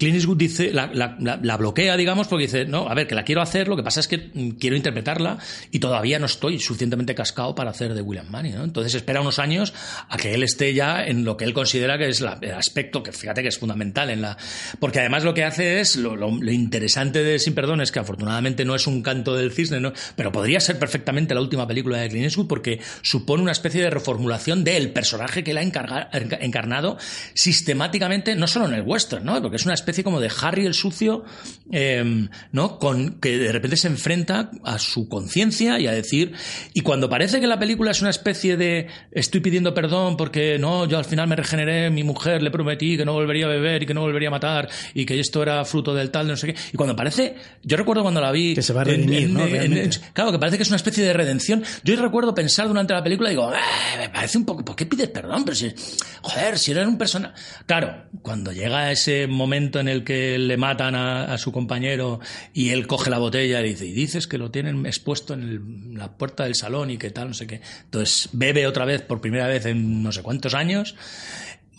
Clint Eastwood dice, la, bloquea, digamos, porque dice, no, a ver, que la quiero hacer, lo que pasa es que mm, quiero interpretarla y todavía no estoy suficientemente cascado para hacer de William Manny, ¿no? Entonces espera unos años a que él esté ya en lo que él considera que es la- el aspecto que fíjate que es fundamental en la... Porque además lo que hace es, lo, interesante de Sin Perdón es que afortunadamente no es un canto del cisne, ¿no? Pero podría ser perfectamente la última película de Clint Eastwood porque supone una especie de reformulación del personaje que él ha encarnado sistemáticamente, no solo en el western, ¿no? Porque es una especie como de Harry el sucio, eh, ¿no? Con, que de repente se enfrenta a su conciencia y a decir, y cuando parece que la película es una especie de estoy pidiendo perdón porque no, yo al final me regeneré, mi mujer le prometí que no volvería a beber y que no volvería a matar y que esto era fruto del tal, no sé qué. Y cuando parece, yo recuerdo cuando la vi. Que se va a redimir, en- ¿no? en- Realmente. Claro, que parece que es una especie de redención. Yo recuerdo pensar durante la película y digo, "Eh, me parece un poco, ¿por qué pides perdón? Pero si, joder, si eres un personaje. Claro, cuando llega ese momento en el que le matan a, su compañero y él coge la botella y dice, y dices que lo tienen expuesto en la puerta del salón y que tal, no sé qué. Entonces bebe otra vez por primera vez en no sé cuántos años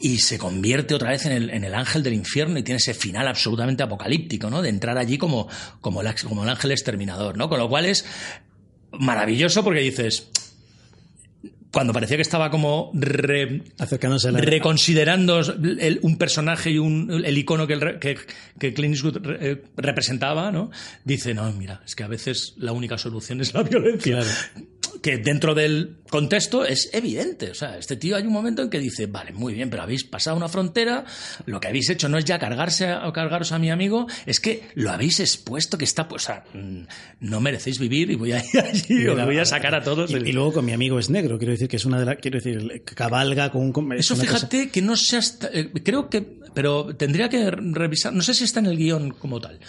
y se convierte otra vez en el, ángel del infierno y tiene ese final absolutamente apocalíptico, ¿no? De entrar allí como, como el ángel exterminador, ¿no? Con lo cual es maravilloso porque dices, cuando parecía que estaba como re- Acercándose a la... reconsiderando el- un personaje y un, el icono que, el que, que Clint Eastwood eh, representaba, ¿no? Dice, no, mira, es que a veces la única solución es la violencia. Claro. Que dentro del contexto es evidente. O sea, este tío hay un momento en que dice, vale, muy bien, pero habéis pasado una frontera, lo que habéis hecho no es ya cargarse a, o cargaros a mi amigo, es que lo habéis expuesto que está, pues, o sea, mm, no merecéis vivir y voy a ir allí, os voy a sacar a todos. Y, luego con mi amigo es negro, quiero decir que es una de las. Quiero decir, cabalga con un. con- es Eso cosa- fíjate que no sé hasta, eh, creo que, pero tendría que revisar, no sé si está en el guion como tal.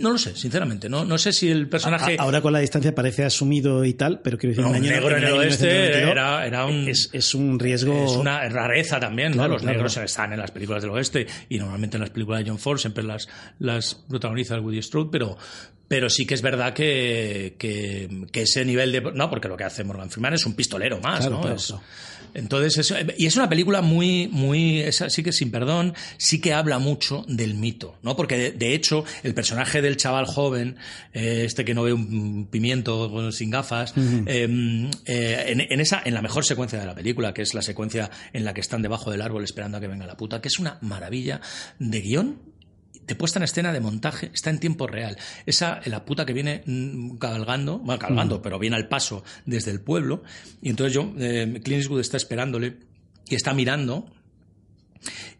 No lo sé, sinceramente, no, no sé si el personaje... A- Ahora con la distancia parece asumido y tal, pero quiero decir, No, un año- negro en el oeste 1992 era- era un- Es, es un riesgo. Es una rareza también, Claro, ¿no? Los claro. negros están en las películas del oeste y normalmente en las películas de John Ford siempre las, las protagoniza el Woody Strode, pero, pero sí que es verdad que, que, que ese nivel de... No, porque lo que hace Morgan Freeman es un pistolero más, Claro, ¿no? Es-. Entonces, eso- y es una película muy, muy, esa sí que sin perdón, sí que habla mucho del mito, ¿no? Porque de, de hecho, el personaje del chaval joven, eh, este que no ve un pimiento sin gafas, eh, eh, en, en esa, en la mejor secuencia de la película, que es la secuencia en la que están debajo del árbol esperando a que venga la puta, que es una maravilla de guion de puesta en escena, de montaje, está en tiempo real. Esa, la puta que viene mm, cabalgando, bueno, cabalgando, pero viene al paso desde el pueblo, y entonces yo, eh, Clint Eastwood está esperándole y está mirando.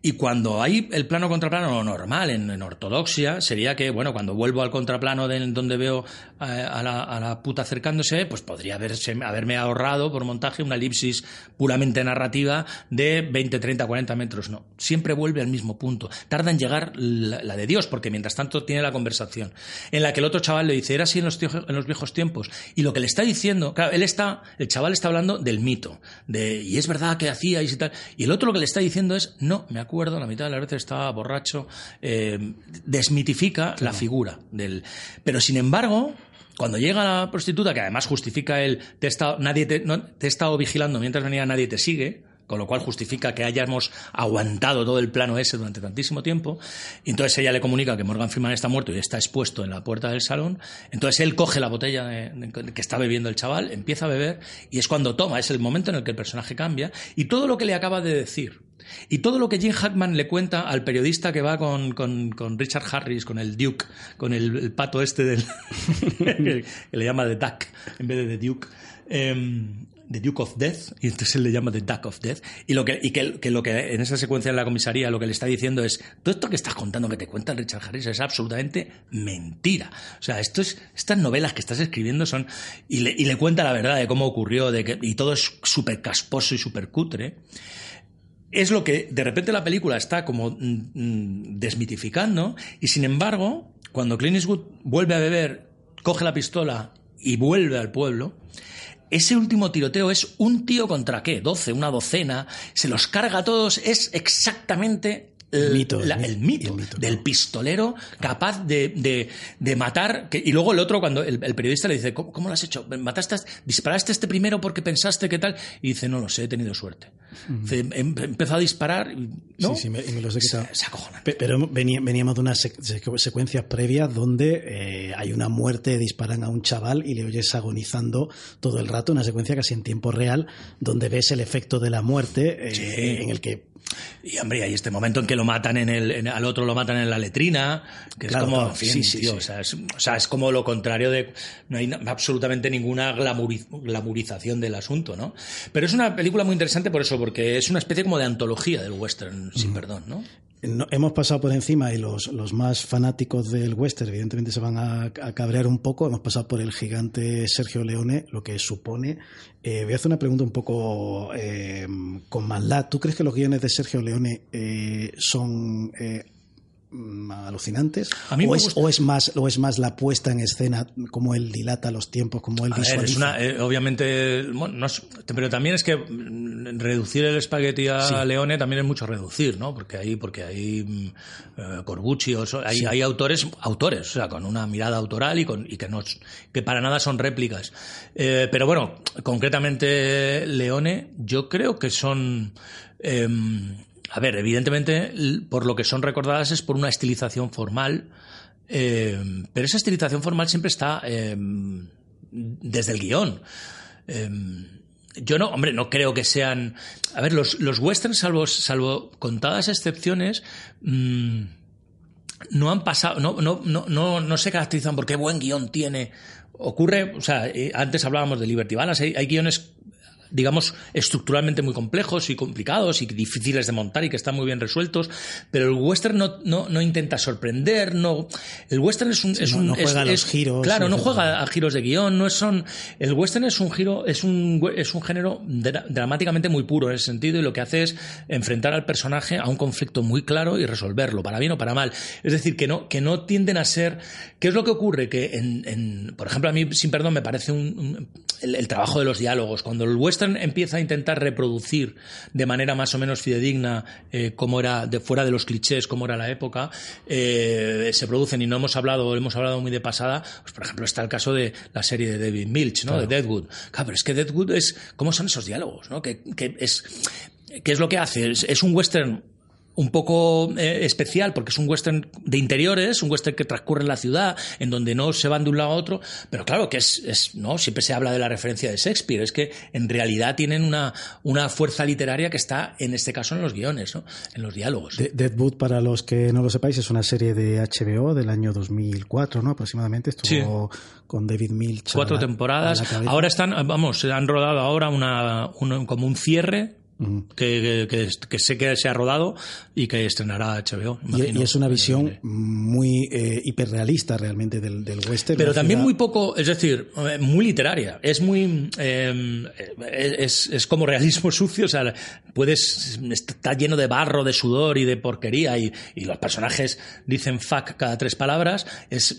Y cuando hay el plano contraplano normal en, ortodoxia, sería que, bueno, cuando vuelvo al contraplano de donde veo a, la, puta acercándose, pues podría haberse, haberme ahorrado por montaje una elipsis puramente narrativa de 20, 30, 40 metros. No, siempre vuelve al mismo punto. Tarda en llegar la, de Dios, porque mientras tanto tiene la conversación en la que el otro chaval le dice, era así en los, en viejos tiempos. Y lo que le está diciendo, claro, él está, el chaval está hablando del mito, de, y es verdad que hacíais y tal. Y el otro lo que le está diciendo es, no, me acuerdo, la mitad de las veces estaba borracho, eh, desmitifica la figura del. Pero sin embargo, cuando llega la prostituta, que además justifica el te he estado, nadie te, no, te he estado vigilando mientras venía nadie te sigue, con lo cual justifica que hayamos aguantado todo el plano ese durante tantísimo tiempo. Y entonces ella le comunica que Morgan Freeman está muerto y está expuesto en la puerta del salón. Entonces él coge la botella de- de- que está bebiendo el chaval, empieza a beber y es cuando toma, es el momento en el que el personaje cambia y todo lo que le acaba de decir. Y todo lo que Jim Hackman le cuenta al periodista que va con, con- Richard Harris, con el Duke, con el, pato este del. que le llama The Duck en vez de The Duke. em, The Duke of Death, y entonces él le llama The Duck of Death. Y, lo que, y que lo que en esa secuencia en la comisaría lo que le está diciendo es: todo esto que estás contando que te cuenta Richard Harris es absolutamente mentira. O sea, esto es, estas novelas que estás escribiendo son. Y le, y le cuenta la verdad de cómo ocurrió, de que, y todo es súper casposo y súper cutre es lo que de repente la película está como mm, mm, desmitificando y sin embargo cuando Clint Eastwood vuelve a beber coge la pistola y vuelve al pueblo ese último tiroteo es un tío contra qué, 12, una docena, se los carga a todos, es exactamente el mito, la, el, mito, el mito del pistolero capaz de, de, de matar. Que, y luego el otro, cuando el, el periodista le dice, ¿Cómo, ¿Cómo, lo has hecho? ¿Mataste, disparaste este primero porque pensaste que tal? Y dice, no lo sé, he tenido suerte. Uh -huh. Dice, em, empezó a disparar. ¿no? Sí, sí, me, me los he quitado. Se, se. Pero veníamos de unas secuencias previas donde eh, hay una muerte, disparan a un chaval y le oyes agonizando todo el rato, una secuencia casi en tiempo real, donde ves el efecto de la muerte eh, sí. en el que y hombre, hay este momento en que lo matan en el, en, al otro lo matan en la letrina, que claro, es como, claro, sí, sí, tío, sí. O, sea, es, o, sea, es, como lo contrario de, no hay absolutamente ninguna glamuriz, glamurización del asunto, ¿no? Pero es una película muy interesante por eso, porque es una especie como de antología del western, sin perdón, ¿no? No, hemos pasado por encima y los, los, más fanáticos del western evidentemente se van a, a, cabrear un poco. Hemos pasado por el gigante Sergio Leone, lo que supone. Eh, voy a hacer una pregunta un poco eh, con maldad. ¿Tú crees que los guiones de Sergio Leone eh, son alucinantes a mí o, es, o, es, más o es más la puesta en escena como él dilata los tiempos como él a visualiza ver, es una, eh, obviamente bueno, no es, pero también es que reducir el espagueti a sí. Leone también es mucho reducir no porque hay porque hay uh, Corbucci o so, hay, sí. hay, autores autores o sea con una mirada autoral y con y que no que para nada son réplicas eh, pero bueno concretamente Leone yo creo que son eh, a ver, evidentemente, por lo que son recordadas es por una estilización formal, eh, pero esa estilización formal siempre está eh, desde el guion. Eh, yo no, hombre, no creo que sean. A ver, los, los westerns, salvo, salvo contadas excepciones, mmm, no han pasado, no, no, no, no, no se caracterizan por qué buen guion tiene. Ocurre, o sea, eh, antes hablábamos de Liberty Balance, hay guiones digamos, estructuralmente muy complejos y complicados y difíciles de montar y que están muy bien resueltos, pero el western no, no, no intenta sorprender, no, el western es un, sí, es no, un, no es, juega a los es, giros, claro, no juega a giros de guion, no es son, el western es un giro, es un, es un género dra dramáticamente muy puro en ese sentido y lo que hace es enfrentar al personaje a un conflicto muy claro y resolverlo, para bien o para mal. Es decir, que no, que no tienden a ser, ¿qué es lo que ocurre? Que en, en por ejemplo, a mí, sin perdón, me parece un, un el, el trabajo de los diálogos, cuando el western empieza a intentar reproducir de manera más o menos fidedigna eh, cómo era de fuera de los clichés, cómo era la época, eh, se producen y no hemos hablado, hemos hablado muy de pasada, pues por ejemplo está el caso de la serie de David Milch, ¿no? Claro. De Deadwood. Claro, pero es que Deadwood es, ¿cómo son esos diálogos, no? Que, que es, ¿qué es lo que hace? Es un western un poco eh, especial porque es un western de interiores, un western que transcurre en la ciudad, en donde no se van de un lado a otro, pero claro que es, es no siempre se habla de la referencia de Shakespeare, es que en realidad tienen una, una fuerza literaria que está en este caso en los guiones, ¿no? en los diálogos. De Deadwood, para los que no lo sepáis, es una serie de HBO del año 2004, ¿no? aproximadamente, estuvo sí. con David Milch. Cuatro la, temporadas, ahora están, vamos, se han rodado ahora una, una como un cierre que, que, que, sé que se ha rodado y que estrenará HBO. Y, y, es una visión muy eh, hiperrealista realmente del, del western. Pero también ciudad... muy poco, es decir, muy literaria. Es muy. Eh, es, es, como realismo sucio, o sea, puedes. Está lleno de barro, de sudor y de porquería y, y los personajes dicen fuck cada tres palabras. Es.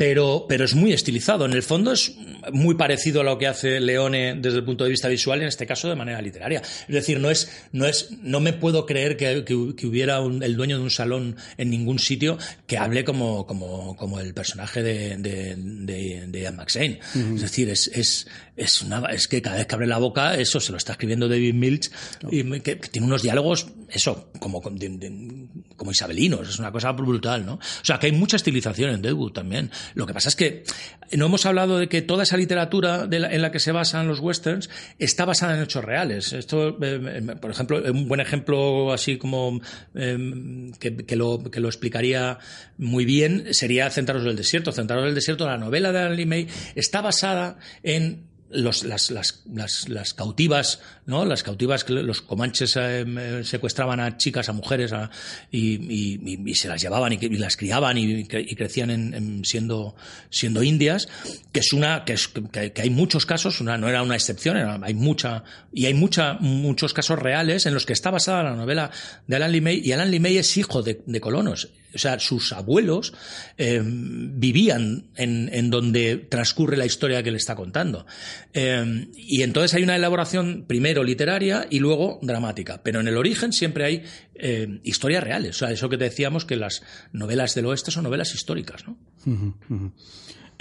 Pero, pero es muy estilizado. En el fondo es muy parecido a lo que hace Leone desde el punto de vista visual, en este caso de manera literaria. Es decir, no es, no es, no me puedo creer que, que, que hubiera un, el dueño de un salón en ningún sitio que hable como, como, como el personaje de, de, de, de Ian McShane. Uh -huh. Es decir, es, es, es, una, es que cada vez que abre la boca, eso se lo está escribiendo David Milch, no. y que, que, tiene unos diálogos, eso, como, como isabelinos, es una cosa brutal, ¿no? O sea, que hay mucha estilización en Deadwood también. Lo que pasa es que no hemos hablado de que toda esa literatura en la que se basan los westerns está basada en hechos reales. Esto, eh, por ejemplo, un buen ejemplo así como eh, que, que, lo, explicaría muy bien sería Centauros del Desierto. Centauros del Desierto, la novela de Alan May, está basada en los, las, las, las, las, cautivas, ¿no? Las cautivas que los comanches eh, secuestraban a chicas, a mujeres, a, y, y, y, se las llevaban y, y las criaban y, crecían en, en, siendo, siendo indias, que es una, que, es, que, que, hay muchos casos, una, no era una excepción, era, hay mucha, y hay mucha, muchos casos reales en los que está basada la novela de Alan Lee May, y Alan Lee May es hijo de, de colonos o sea, sus abuelos eh, vivían en, en, donde transcurre la historia que le está contando. Eh, y entonces hay una elaboración primero literaria y luego dramática. Pero en el origen siempre hay eh, historias reales. O sea, eso que decíamos que las novelas del oeste son novelas históricas, ¿no?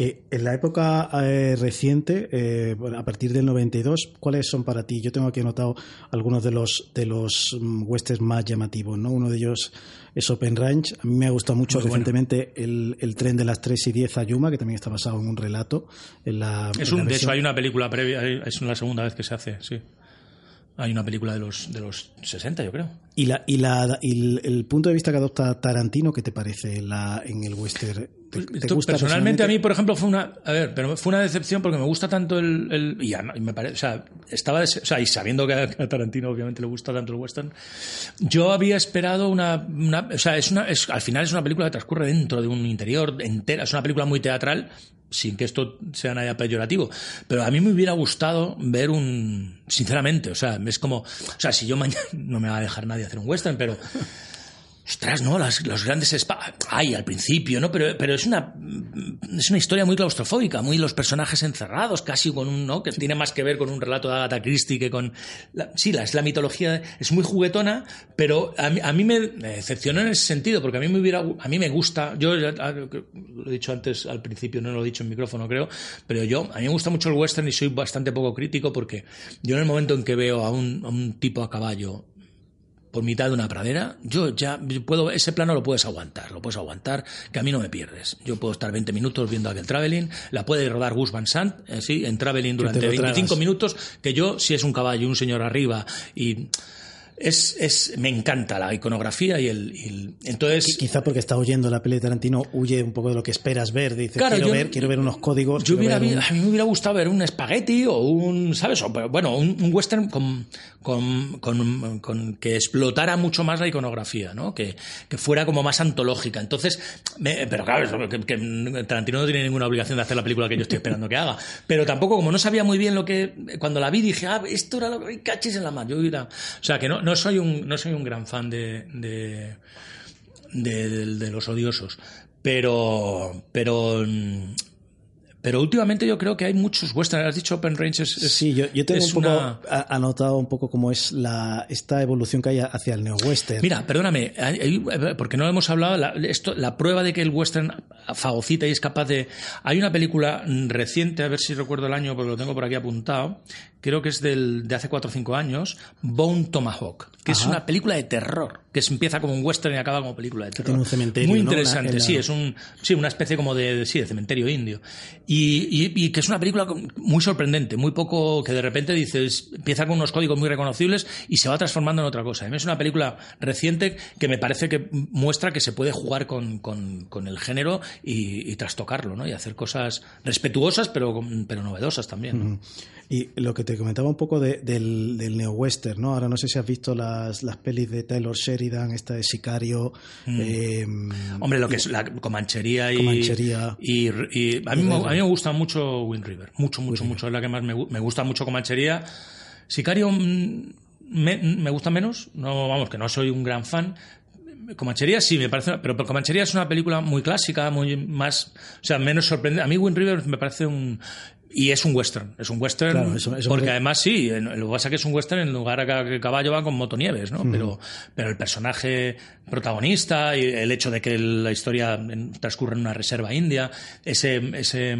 Eh, en la época eh, reciente, eh, a partir del 92, ¿cuáles son para ti? Yo tengo aquí anotado algunos de los de los mm, westerns más llamativos, ¿no? Uno de ellos es Open Range. A mí me ha gustado mucho Muy bueno. recientemente el, el tren de las 3 y 10 a Yuma, que también está basado en un relato. En la, Es en la un, de hecho, hay una película previa, es la segunda vez que se hace, sí. Hay una película de los, de los 60, yo creo. Y, la, y, la, y el, el punto de vista que adopta Tarantino, ¿qué te parece en la, en el western? ¿Te, te Esto, gusta personalmente a mí, por ejemplo, fue una, a ver, pero fue una decepción porque me gusta tanto el, el- y, a- y me parece, o sea, estaba, des- o sea, y sabiendo que a a Tarantino obviamente le gusta tanto el western, yo había esperado una, una- o sea, es una, es, al final es una película que transcurre dentro de un interior entera, es una película muy teatral, sin que esto sea nada peyorativo, pero a mí me hubiera gustado ver un, sinceramente, o sea, es como, o sea, si yo mañana no me va a dejar nadie hacer un western, pero Ostras, ¿no? Las- los grandes spa... Ay, al principio, ¿no? Pero, pero es una es una historia muy claustrofóbica, muy los personajes encerrados, casi con un, ¿no? Que tiene más que ver con un relato de Agatha Christie que con... la- sí, la, es la mitología, es muy juguetona, pero a mí, a mí me decepcionó en ese sentido, porque a mí me hubiera... A mí me gusta, yo ah, lo he dicho antes al principio, no lo he dicho en micrófono creo, pero yo, a mí me gusta mucho el western y soy bastante poco crítico porque yo en el momento en que veo a un, a un tipo a caballo por mitad de una pradera, yo ya puedo, ese plano lo puedes aguantar, lo puedes aguantar, que a mí no me pierdes. Yo puedo estar 20 minutos viendo aquel traveling, la puede rodar Gus Van Sant, eh, sí, en traveling durante te lo 25 tragas. minutos, que yo, si es un caballo y un señor arriba, y es, es, me encanta la iconografía y el, y el- entonces, Quizá porque está oyendo la peli de Tarantino, huye un poco de lo que esperas ver. Dice, Claro, quiero, yo- ver, quiero ver unos códigos. Yo quiero hubiera, ver vi- un- a mí me hubiera gustado ver un espagueti o un, ¿sabes? O, bueno, un, un western con, con, con- con- que explotara mucho más la iconografía, ¿no? Que, que fuera como más antológica. Entonces, me- pero claro, que, que Tarantino no tiene ninguna obligación de hacer la película que yo estoy esperando que haga. Pero tampoco, como no sabía muy bien lo que, cuando la vi dije, ah, esto era lo que cachis en la mano. Yo hubiera, o sea, que no, no soy un, no soy un gran fan de, de, de, de- de los odiosos. Pero, pero, pero últimamente yo creo que hay muchos westerns. Has dicho Open Range es, es- Sí, yo, yo tengo un poco una- anotado un poco cómo es la, esta evolución que hay hacia el neo-western. Mira, perdóname, porque no hemos hablado, la, esto, la prueba de que el western fagocita y es capaz de... Hay una película reciente, a ver si recuerdo el año, porque lo tengo por aquí apuntado, creo que es del, de hace 4 o 5 años, Bone Tomahawk, que es una película de terror, que se empieza como un western y acaba como película de terror. tiene un cementerio, Muy ¿no? interesante, Una- en la- sí, es un, sí, una especie como de, sí, de cementerio indio. Y, y- y que es una película muy sorprendente, muy poco, que de repente dices, empieza con unos códigos muy reconocibles y se va transformando en otra cosa. A mí es una película reciente que me parece que muestra que se puede jugar con, con- con el género y, y trastocarlo, ¿no? Y hacer cosas respetuosas, pero, pero novedosas también. ¿no? Y lo que te comentaba un poco de- del, del neo-western, ¿no? Ahora no sé si has visto las, las pelis de Taylor Sheridan, esta de Sicario. eh, Hombre, lo que es la comanchería y. Comanchería. Y, y a, mí, me- a mí me gusta mucho Wind River. Mucho, mucho, mucho. Es la que más me, me gusta mucho Comanchería. Sicario mm, me, me gusta menos. No, vamos, que no soy un gran fan. Comanchería sí, me parece. Pero Comanchería es una película muy clásica, muy más. O sea, menos sorprendente. A mí Wind River me parece un. Y es un western, es un western, Claro, eso- eso porque además sí, lo que pasa es que es un western en lugar a que el caballo va con motonieves, ¿no? Pero, pero el personaje protagonista y el hecho de que la historia transcurre en una reserva india, ese, ese,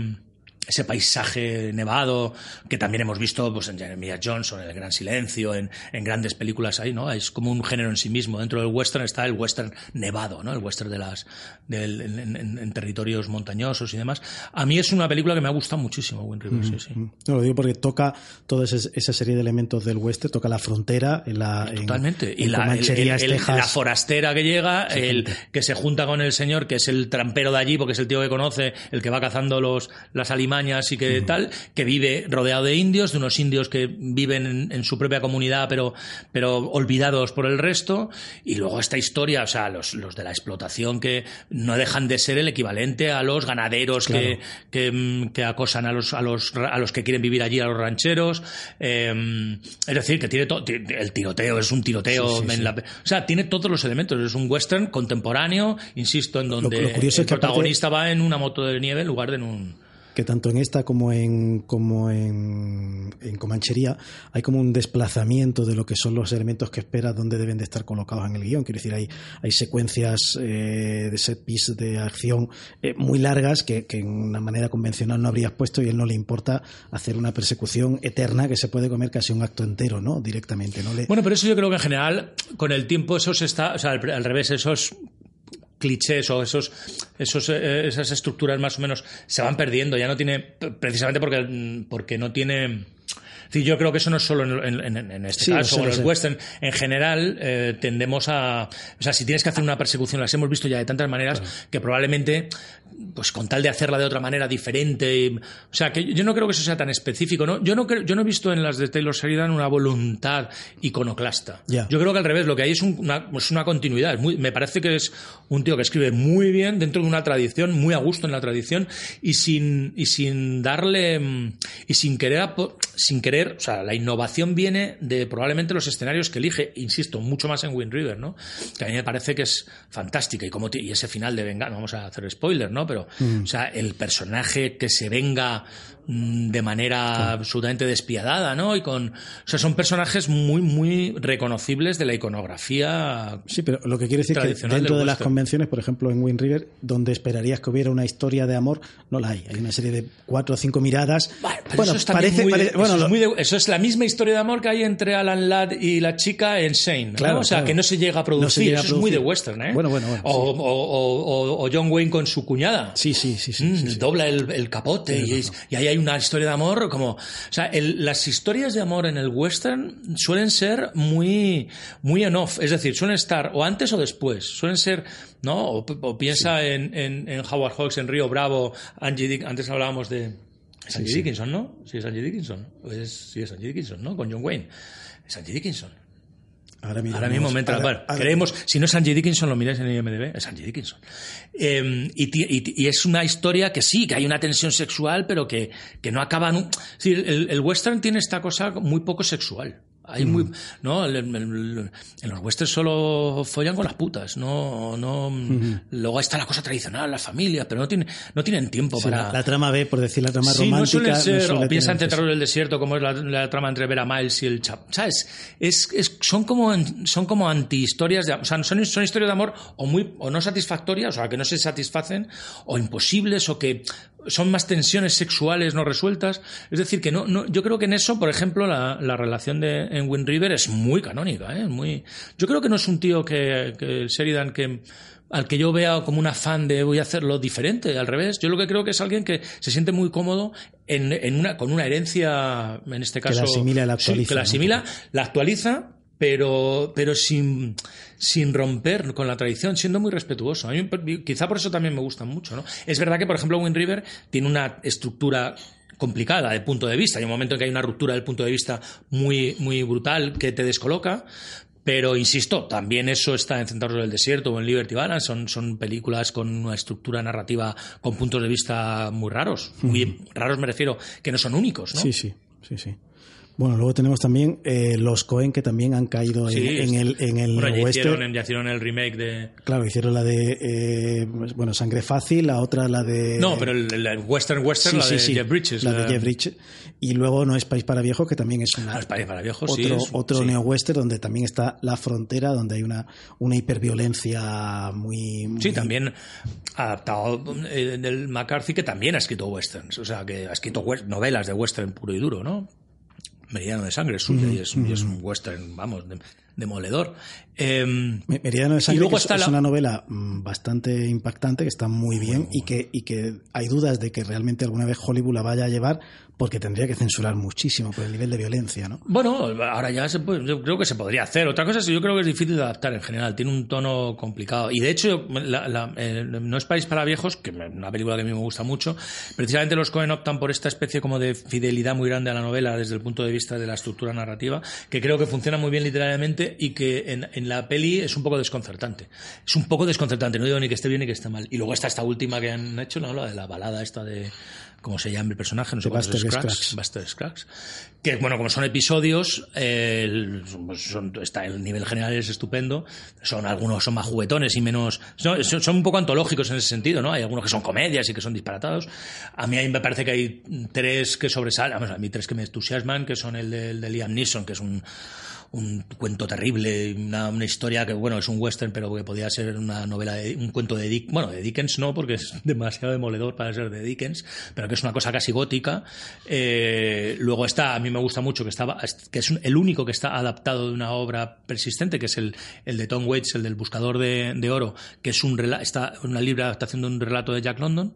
ese paisaje nevado que también hemos visto pues, en Jeremiah Johnson, en El Gran Silencio, en, en grandes películas ahí, ¿no? Es como un género en sí mismo. Dentro del western está el western nevado, ¿no? El western de las, del, en, en- en territorios montañosos y demás. A mí es una película que me ha gustado muchísimo, Wind River, sí, sí. no lo digo porque toca toda esa, esa serie de elementos del western, toca la frontera en la. en- Totalmente. Y la, el- el- el- la forastera que llega, el que se junta con el señor, que es el trampero de allí, porque es el tío que conoce, el que va cazando los, las alimañas artimañas y que tal, que vive rodeado de indios, de unos indios que viven en, en su propia comunidad, pero, pero olvidados por el resto. Y luego esta historia, o sea, los, los de la explotación que no dejan de ser el equivalente a los ganaderos que, que, mm, que acosan a los, a, los, a los que quieren vivir allí, a los rancheros. Eh, es decir, que tiene todo. El tiroteo es un tiroteo. Sí, sí, en sí. la- o sea, tiene todos los elementos. Es un western contemporáneo, insisto, en donde lo el es que aparte- protagonista va en una moto de nieve en lugar de en un. Que tanto en esta como en como en, Comanchería hay como un desplazamiento de lo que son los elementos que esperas donde deben de estar colocados en el guion. Quiero decir, hay, hay secuencias eh, de set piece de acción eh, muy largas que, en una manera convencional no habrías puesto y a él no le importa hacer una persecución eterna que se puede comer casi un acto entero, ¿no? Directamente, ¿no? Bueno, pero eso yo creo que en general, con el tiempo, eso se está. O sea, al, al revés, esos clichés o esos, esos eh, esas estructuras más o menos se van perdiendo. Ya no tiene. Precisamente porque, porque no tiene. Decir, yo creo que eso no es solo en, en- en- este Sí, caso, o en lo los western. En general, eh, tendemos a. O sea, si tienes que hacer una persecución, las hemos visto ya de tantas maneras que probablemente, pues con tal de hacerla de otra manera diferente. o sea, que yo no creo que eso sea tan específico, ¿no? Yo no, creo- yo no he visto en las de Taylor Sheridan una voluntad iconoclasta. Yo creo que al revés, lo que hay es un- una, es una continuidad. Es muy- me parece que es un tío que escribe muy bien dentro de una tradición, muy a gusto en la tradición y sin, y sin darle mm, y sin querer, sin querer, o sea, la innovación viene de probablemente los escenarios que elige, insisto, mucho más en Wind River, ¿no? Que a mí me parece que es fantástica y como y ese final de venga, no vamos a hacer spoiler, ¿no? Pero, o sea, el personaje que se venga mm, de manera absolutamente despiadada, ¿no? Y con, o sea, son personajes muy, muy reconocibles de la iconografía. Sí, pero lo que quiere decir que dentro de las convenciones, por ejemplo en Wind River, donde esperarías que hubiera una historia de amor, no la hay. Hay una serie de cuatro o cinco miradas. Bueno, pero eso es parece, muy parece- bueno, eso, es muy de- eso es la misma historia de amor que hay entre Alan Ladd y la chica en Shane. ¿no? Claro, o sea, claro. que no se llega a producir. No llega a eso es muy de producir. western, ¿eh? Bueno, bueno, bueno, O, sí. o- o- John Wayne con su cuñada. sí, sí, sí, sí, Mm, sí. Dobla el, el capote y, es- y ahí hay una historia de amor como... O sea, el- las historias de amor en el western suelen ser muy, muy on off. Es decir, suelen estar o antes o después. Suelen ser... ¿no? O, o piensa en, en- en Howard Hawks, en Río Bravo, Angie Dick- antes hablábamos de... Es Angie Dickinson, ¿no? Sí, es Angie Dickinson. Es, sí, es Angie Dickinson, ¿no? Con John Wayne. Es Angie Dickinson. Ahora, mismo, Ahora mismo me entra. ahora- bueno, ahora- creemos, si no es Angie Dickinson, lo miráis en IMDb, es Angie Dickinson. Eh, y, es una historia que sí, que hay una tensión sexual, pero que, que no acaba. nu- Es decir, el, el western tiene esta cosa muy poco sexual. Hay muy, Mm. no, en los westerns solo follan con las putas, no, no. Luego está la cosa tradicional, la familia, pero no tiene, no tienen tiempo Sí, para. la, la trama B, por decir la trama Sí, no romántica. suelen ser, suele o piensa en tener- Terror del Desierto, como es la, la trama entre Vera Miles y el chap. ¿Sabes? Es, es- son como, son como anti-historias de, o sea, son, son historias de amor o muy, o no satisfactorias, o sea, que no se satisfacen, o imposibles, o que son más tensiones sexuales no resueltas. Es decir, que no, no yo creo que en eso, por ejemplo, la, la relación de, en Wind River es muy canónica, ¿eh? Muy, yo creo que no es un tío que, que Sheridan que, al que yo vea como un afán de voy a hacerlo diferente, al revés. Yo lo que creo que es alguien que se siente muy cómodo en, en una, con una herencia, en este Que caso. la asimila la sí, actualiza, que la ¿no? asimila, la actualiza, pero, pero sin, sin romper con la tradición, siendo muy respetuoso. A mí, quizá por eso también me gustan mucho. ¿no? Es verdad que, por ejemplo, Wind River tiene una estructura complicada de punto de vista. Hay un momento en que hay una ruptura del punto de vista muy, muy brutal que te descoloca. Pero insisto, también eso está en Centauros del Desierto o en Liberty Balance. Son, son películas con una estructura narrativa con puntos de vista muy raros. Muy raros me refiero, que no son únicos, ¿no? Sí, sí, sí, sí. Bueno, luego tenemos también eh, los Cohen que también han caído en, Sí, en el, en el bueno, ya western. hicieron, ya hicieron el remake de. Claro, hicieron la de eh, bueno, Sangre Fácil, la otra la de No, pero el, el Western Western, Sí, la sí, de Jeff Bridges. la de Jeff Bridges. Y luego No es País para Viejos, que también es una Ah, es País para Viejos, sí, otro, es- otro neo-western donde también está la frontera, donde hay una, una hiperviolencia muy, muy- Sí, también adaptado eh, del McCarthy, que también ha escrito westerns, o sea, que ha escrito novelas de western puro y duro, ¿no? Meridiano de Sangre es suya y, es, y es un western, vamos, de, demoledor. Em, Meridiano de y Sangre es la- una novela mm, bastante impactante, que está muy bien y que, y que hay dudas de que realmente alguna vez Hollywood la vaya a llevar porque tendría que censurar muchísimo por el nivel de violencia, ¿no? Bueno, ahora ya se puede- yo creo que se podría hacer. Otra cosa es que yo creo que es difícil de adaptar en general. Tiene un tono complicado. Y de hecho, la- la- eh, No es País para Viejos, que me- una película que a mí me gusta mucho, precisamente los Cohen optan por esta especie como de fidelidad muy grande a la novela desde el punto de vista de la estructura narrativa, que creo que funciona muy bien literariamente y que en, en la peli es un poco desconcertante. Es un poco desconcertante, no digo ni que esté bien ni que esté mal. Y luego está esta última que han hecho, ¿no? La de la balada esta de... ¿Cómo se llama el personaje? No sé cuántos. Scruggs. Buster Scruggs. Que, bueno, como son episodios, eh, el, son- está, el nivel general es estupendo. Son algunos son más juguetones y menos. Son, un poco antológicos en ese sentido, ¿no? Hay algunos que son comedias y que son disparatados. A mí me parece que hay tres que sobresalen. A mí tres que me entusiasman, que son el de, el de Liam Neeson, que es un un cuento terrible, una, historia que, bueno, es un western, pero que podía ser una novela, de, un cuento de Dick, bueno, de Dickens no, porque es demasiado demoledor para ser de Dickens, pero que es una cosa casi gótica. Eh, luego está, a mí me gusta mucho, que, estaba, que es el único que está adaptado de una obra persistente, que es el, el de Tom Waits, el del Buscador de, Oro, que es un está una libre adaptación de un relato de Jack London.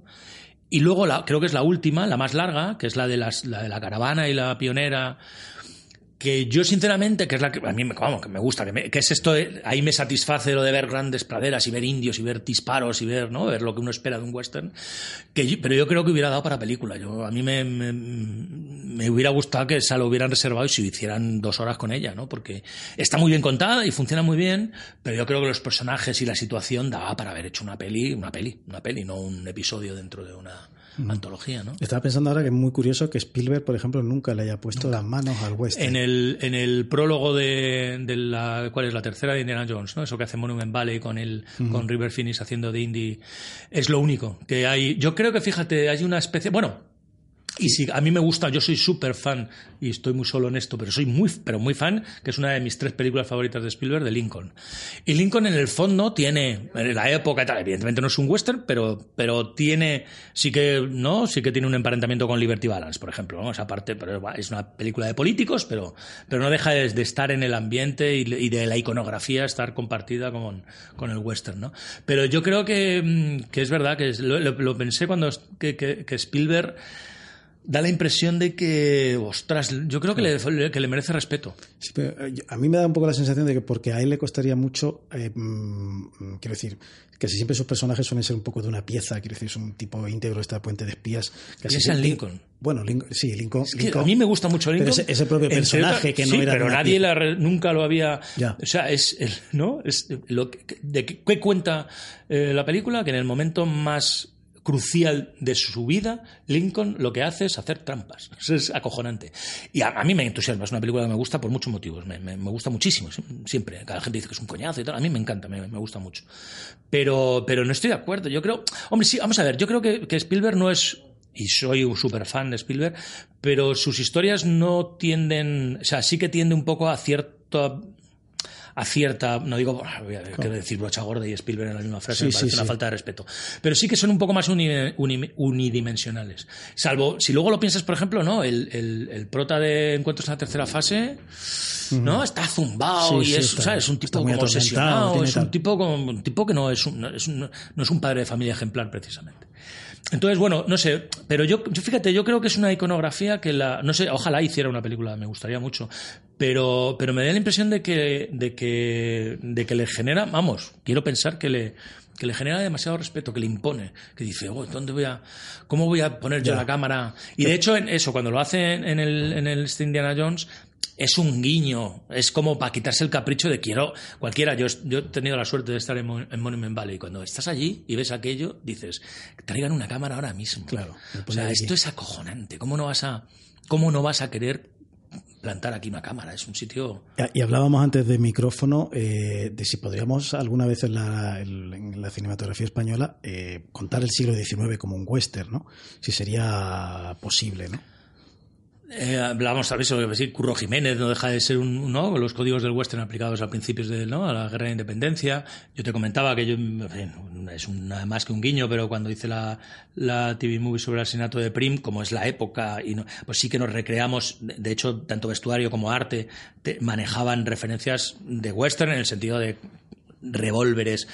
Y luego la, creo que es la última, la más larga, que es la de, las, la de la caravana y la pionera, que yo sinceramente, que es la que a mí me, vamos, que me gusta, que, me- es esto, ahí me satisface lo de ver grandes praderas y ver indios y ver disparos y ver, ¿no? Ver lo que uno espera de un western, que yo- pero yo creo que hubiera dado para película. Yo, a mí me, me, me hubiera gustado que esa lo hubieran reservado y se hicieran dos horas con ella, ¿no? Porque está muy bien contada y funciona muy bien, pero yo creo que los personajes y la situación daba para haber hecho una peli, una peli, una peli, no un episodio dentro de una antología, ¿no? Estaba pensando ahora que es muy curioso que Spielberg, por ejemplo, nunca le haya puesto las manos al western. En el, en el prólogo de, de la ¿cuál es la tercera de Indiana Jones, ¿no? Eso que hace Monument Valley con el con River Phoenix haciendo de indie es lo único que hay. Yo creo que fíjate, hay una especie, bueno, y si a mí me gusta, yo soy súper fan y estoy muy solo en esto, pero soy muy pero muy fan, que es una de mis tres películas favoritas de Spielberg, de Lincoln. Y Lincoln en el fondo tiene en la época y tal, evidentemente no es un western, pero pero tiene sí que no, sí que tiene un emparentamiento con Liberty Balance, por ejemplo, ¿no? Esa parte, pero es una película de políticos, pero pero no deja de, estar en el ambiente y, de la iconografía estar compartida con, con el western, ¿no? Pero yo creo que, mm, que es verdad que lo, pensé cuando que- que Spielberg da la impresión de que, ostras, yo creo que le, que le merece respeto. Sí, pero, eh, a mí me da un poco la sensación de que porque a él le costaría mucho, eh, mm, quiero decir, que si siempre sus personajes suelen ser un poco de una pieza, quiero decir, es un tipo íntegro esta puente de espías. Casi en siempre- Lincoln. Bueno, Lincoln, sí, Lincoln. Es que Lincoln- a mí me gusta mucho Pero Lincoln. ese- ese propio personaje que no sí, era pero nadie la nunca lo había. Ya. O sea, es el- ¿no? Es lo que, de qué, qué cuenta eh, la película que en el momento más crucial de su vida, Lincoln lo que hace es hacer trampas. Es acojonante. Y a, mí me entusiasma, es una película que me gusta por muchos motivos. Me, me- gusta muchísimo, siempre. Cada gente dice que es un coñazo y tal. A mí me encanta, me, me gusta mucho. Pero, pero no estoy de acuerdo. Yo creo. Hombre, sí, vamos a ver. Yo creo que, que Spielberg no es y soy un super fan de Spielberg, pero sus historias no tienden, o sea, sí que tiende un poco a cierto a cierta, no digo, voy a quiero decir brocha gorda y Spielberg en la misma frase, Sí, me sí, parece una sí. falta de respeto. Pero sí que son un poco más uni- uni- unidimensionales. Salvo, si luego lo piensas, por ejemplo, ¿no? El, el, el prota de Encuentros en la tercera fase, ¿no? Está zumbado Sí, y sí, es, está- ¿sabes? Es un tipo como obsesionado, es un tal- tipo, como, un tipo que no es un, no es un, no es un padre de familia ejemplar, precisamente. Entonces, bueno, no sé, pero yo, yo fíjate, yo creo que es una iconografía que la, no sé, ojalá hiciera una película, me gustaría mucho, pero, pero me da la impresión de que, de que, de que le genera, vamos, quiero pensar que le, que le genera demasiado respeto, que le impone, que dice, oh, ¿dónde voy a, cómo voy a poner yo Ya. la cámara? Y de hecho, en eso, cuando lo hace en el, en el Indiana Jones, es un guiño, es como para quitarse el capricho de quiero, cualquiera, yo, yo he tenido la suerte de estar en, Mon- en Monument Valley, cuando estás allí y ves aquello, dices, traigan una cámara ahora mismo. Claro, o sea, esto es acojonante, ¿cómo no vas a, cómo no vas a querer plantar aquí una cámara? Es un sitio... Y hablábamos antes de micrófono eh, de si podríamos alguna vez en la, en- la cinematografía española eh, contar el siglo XIX como un western, ¿no? Si sería posible, ¿no? Eh, hablábamos tal vez sobre decir, Curro Jiménez no deja de ser un, ¿no? los códigos del western aplicados a principios de ¿no? a la guerra de independencia. Yo te comentaba que yo, es nada más que un guiño, pero cuando hice la, la TV movie sobre el asesinato de Prim, como es la época, y no, pues sí que nos recreamos, de hecho, tanto vestuario como arte manejaban referencias de western en el sentido de revólveres,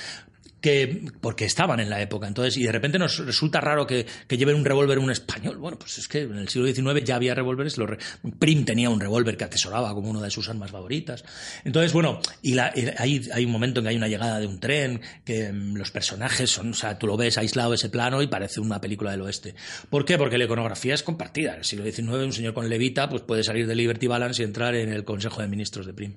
que porque estaban en la época. Entonces, y de repente nos resulta raro que, que lleven un revólver un español. Bueno, pues es que en el siglo XIX ya había revólveres. Prim tenía un revólver que atesoraba como una de sus armas favoritas. Entonces, bueno, y, la, hay, hay, un momento en que hay una llegada de un tren, que mm, los personajes son, o sea, tú lo ves aislado ese plano y parece una película del oeste. ¿Por qué? Porque la iconografía es compartida. En el siglo XIX, un señor con levita pues puede salir de Liberty Balance y entrar en el Consejo de Ministros de Prim.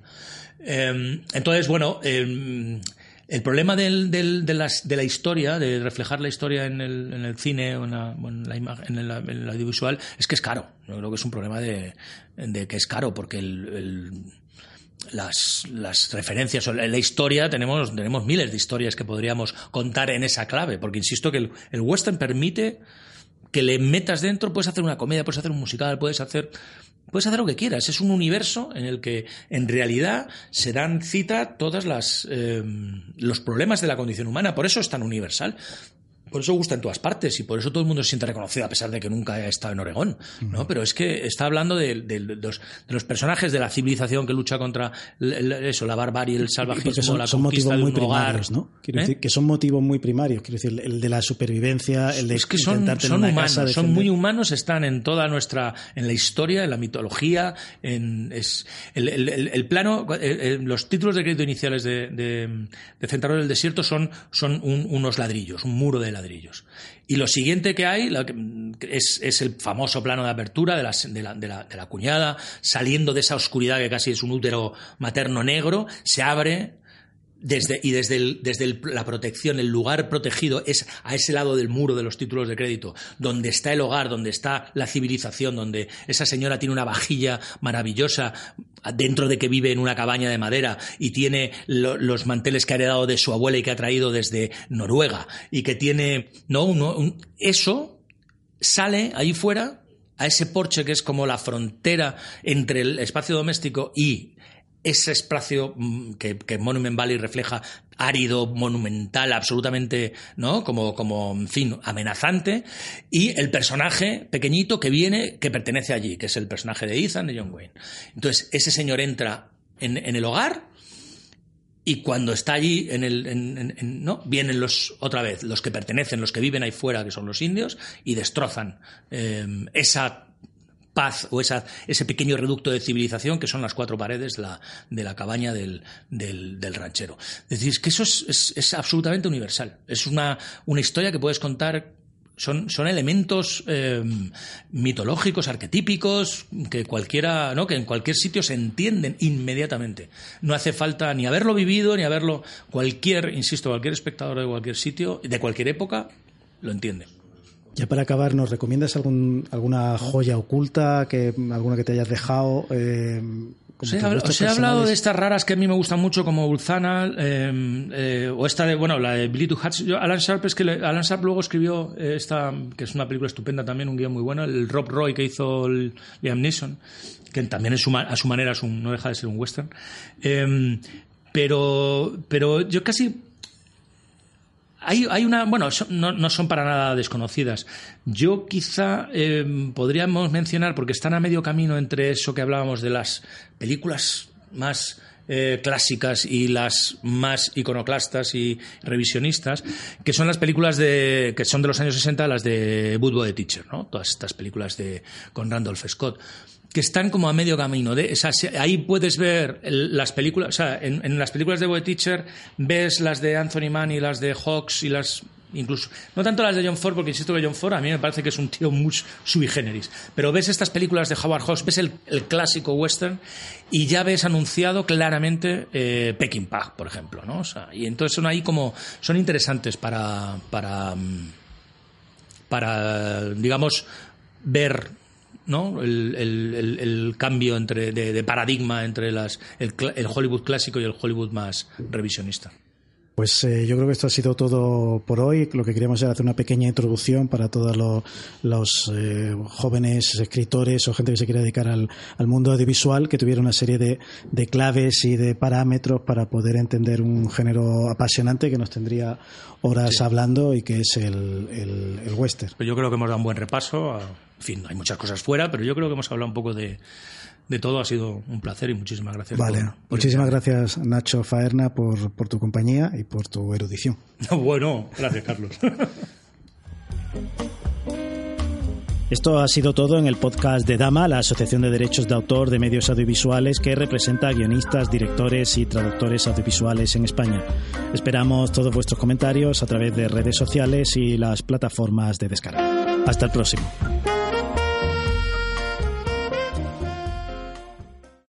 Em, entonces, bueno, em, el problema del, del, de, las, de, la historia, de reflejar la historia en el, en el cine o en la, en la, imagen, en, la, audiovisual, es que es caro. Yo creo que es un problema de, de que es caro, porque el, las, las, referencias o la historia, tenemos, tenemos miles de historias que podríamos contar en esa clave, porque insisto que el, el western permite que le metas dentro, puedes hacer una comedia, puedes hacer un musical, puedes hacer Puedes hacer lo que quieras. Es un universo en el que en realidad se dan cita todos eh, los problemas de la condición humana. Por eso es tan universal. Por eso gusta en todas partes y por eso todo el mundo se siente reconocido a pesar de que nunca haya estado en Oregón, ¿no? Pero es que está hablando de, los, personajes de la civilización que lucha contra eso, la barbarie, el salvajismo, son, la son motivos muy primarios, ¿no? Quiero ¿Eh? decir que son motivos muy primarios, quiero decir el de la supervivencia, el de es que son, son humanos, son muy humanos, están en toda nuestra, en la historia, en la mitología, en es el, plano, los títulos de crédito iniciales de, de, del Desierto son, son unos ladrillos, un muro de ladrillos y lo siguiente que hay es, el famoso plano de apertura de la, de, la, cuñada, saliendo de esa oscuridad que casi es un útero materno negro, se abre desde, y desde, desde la protección, el lugar protegido es a ese lado del muro de los títulos de crédito, donde está el hogar, donde está la civilización, donde esa señora tiene una vajilla maravillosa dentro de que vive en una cabaña de madera y tiene los manteles que ha heredado de su abuela y que ha traído desde Noruega y que tiene, no, eso sale ahí fuera a ese porche que es como la frontera entre el espacio doméstico y ese espacio mm, que, Monument Valley refleja árido, monumental, absolutamente, ¿no? Como, como, en fin, amenazante. Y el personaje pequeñito que viene, que pertenece allí, que es el personaje de Ethan, de John Wayne. Entonces, ese señor entra en, el hogar y cuando está allí, en el, ¿no? vienen los, otra vez, los que pertenecen, los que viven ahí fuera, que son los indios, y destrozan eh, esa paz o esa, ese pequeño reducto de civilización que son las cuatro paredes de la, de la cabaña del, del, ranchero. Es decir, que eso es, es, absolutamente universal. Es una, una historia que puedes contar son, elementos eh, mitológicos, arquetípicos, que cualquiera, ¿no? que en cualquier sitio se entienden inmediatamente. No hace falta ni haberlo vivido, ni haberlo. Cualquier, insisto, cualquier espectador de cualquier sitio, de cualquier época, lo entiende. Ya para acabar, ¿nos recomiendas algún, alguna joya oculta, que, alguna que te hayas dejado? Eh, os he, hablado de estas raras que a mí me gustan mucho, como Ulzana, em, eh, o esta de, bueno, la de Billy to Hutch. Alan Sharp es que Alan Sharp luego escribió esta, que es una película estupenda también, un guion muy bueno, el Rob Roy que hizo Liam Neeson, que también es a su manera es un, no deja de ser un western. Em, pero, pero yo casi hay, una, bueno, no, no, son para nada desconocidas. Yo quizá eh, podríamos mencionar, porque están a medio camino entre eso que hablábamos de las películas más eh, clásicas y las más iconoclastas y revisionistas, que son las películas de, que son de los años 60, las de Woodward Teacher, ¿no? Todas estas películas de, con Randolph Scott que están como a medio camino. Ahí puedes ver las películas, o sea, en, las películas de Boy Teacher ves las de Anthony Mann y las de Hawks y las incluso no tanto las de John Ford porque insisto que John Ford a mí me parece que es un tío muy sui generis pero ves estas películas de Howard Hawks ves el, clásico western y ya ves anunciado claramente eh, Peking Pag por ejemplo no o sea, y entonces son ahí como son interesantes para para mm, para digamos ver ¿no? El, el, el, cambio entre, de, de, paradigma entre las, el, el, Hollywood clásico y el Hollywood más revisionista. Pues eh, yo creo que esto ha sido todo por hoy. Lo que queríamos era hacer una pequeña introducción para todos los, los eh, jóvenes escritores o gente que se quiera dedicar al, al mundo audiovisual, que tuviera una serie de, de, claves y de parámetros para poder entender un género apasionante que nos tendría horas sí. hablando y que es el, el, el western. Pero yo creo que hemos dado un buen repaso. A, en fin, hay muchas cosas fuera, pero yo creo que hemos hablado un poco de de todo ha sido un placer y muchísimas gracias. Vale, por, por muchísimas gracias Nacho Faerna por, por, tu compañía y por tu erudición. bueno, gracias Carlos. Esto ha sido todo en el podcast de Dama, la Asociación de Derechos de Autor de Medios Audiovisuales que representa a guionistas, directores y traductores audiovisuales en España. Esperamos todos vuestros comentarios a través de redes sociales y las plataformas de descarga. Hasta el próximo.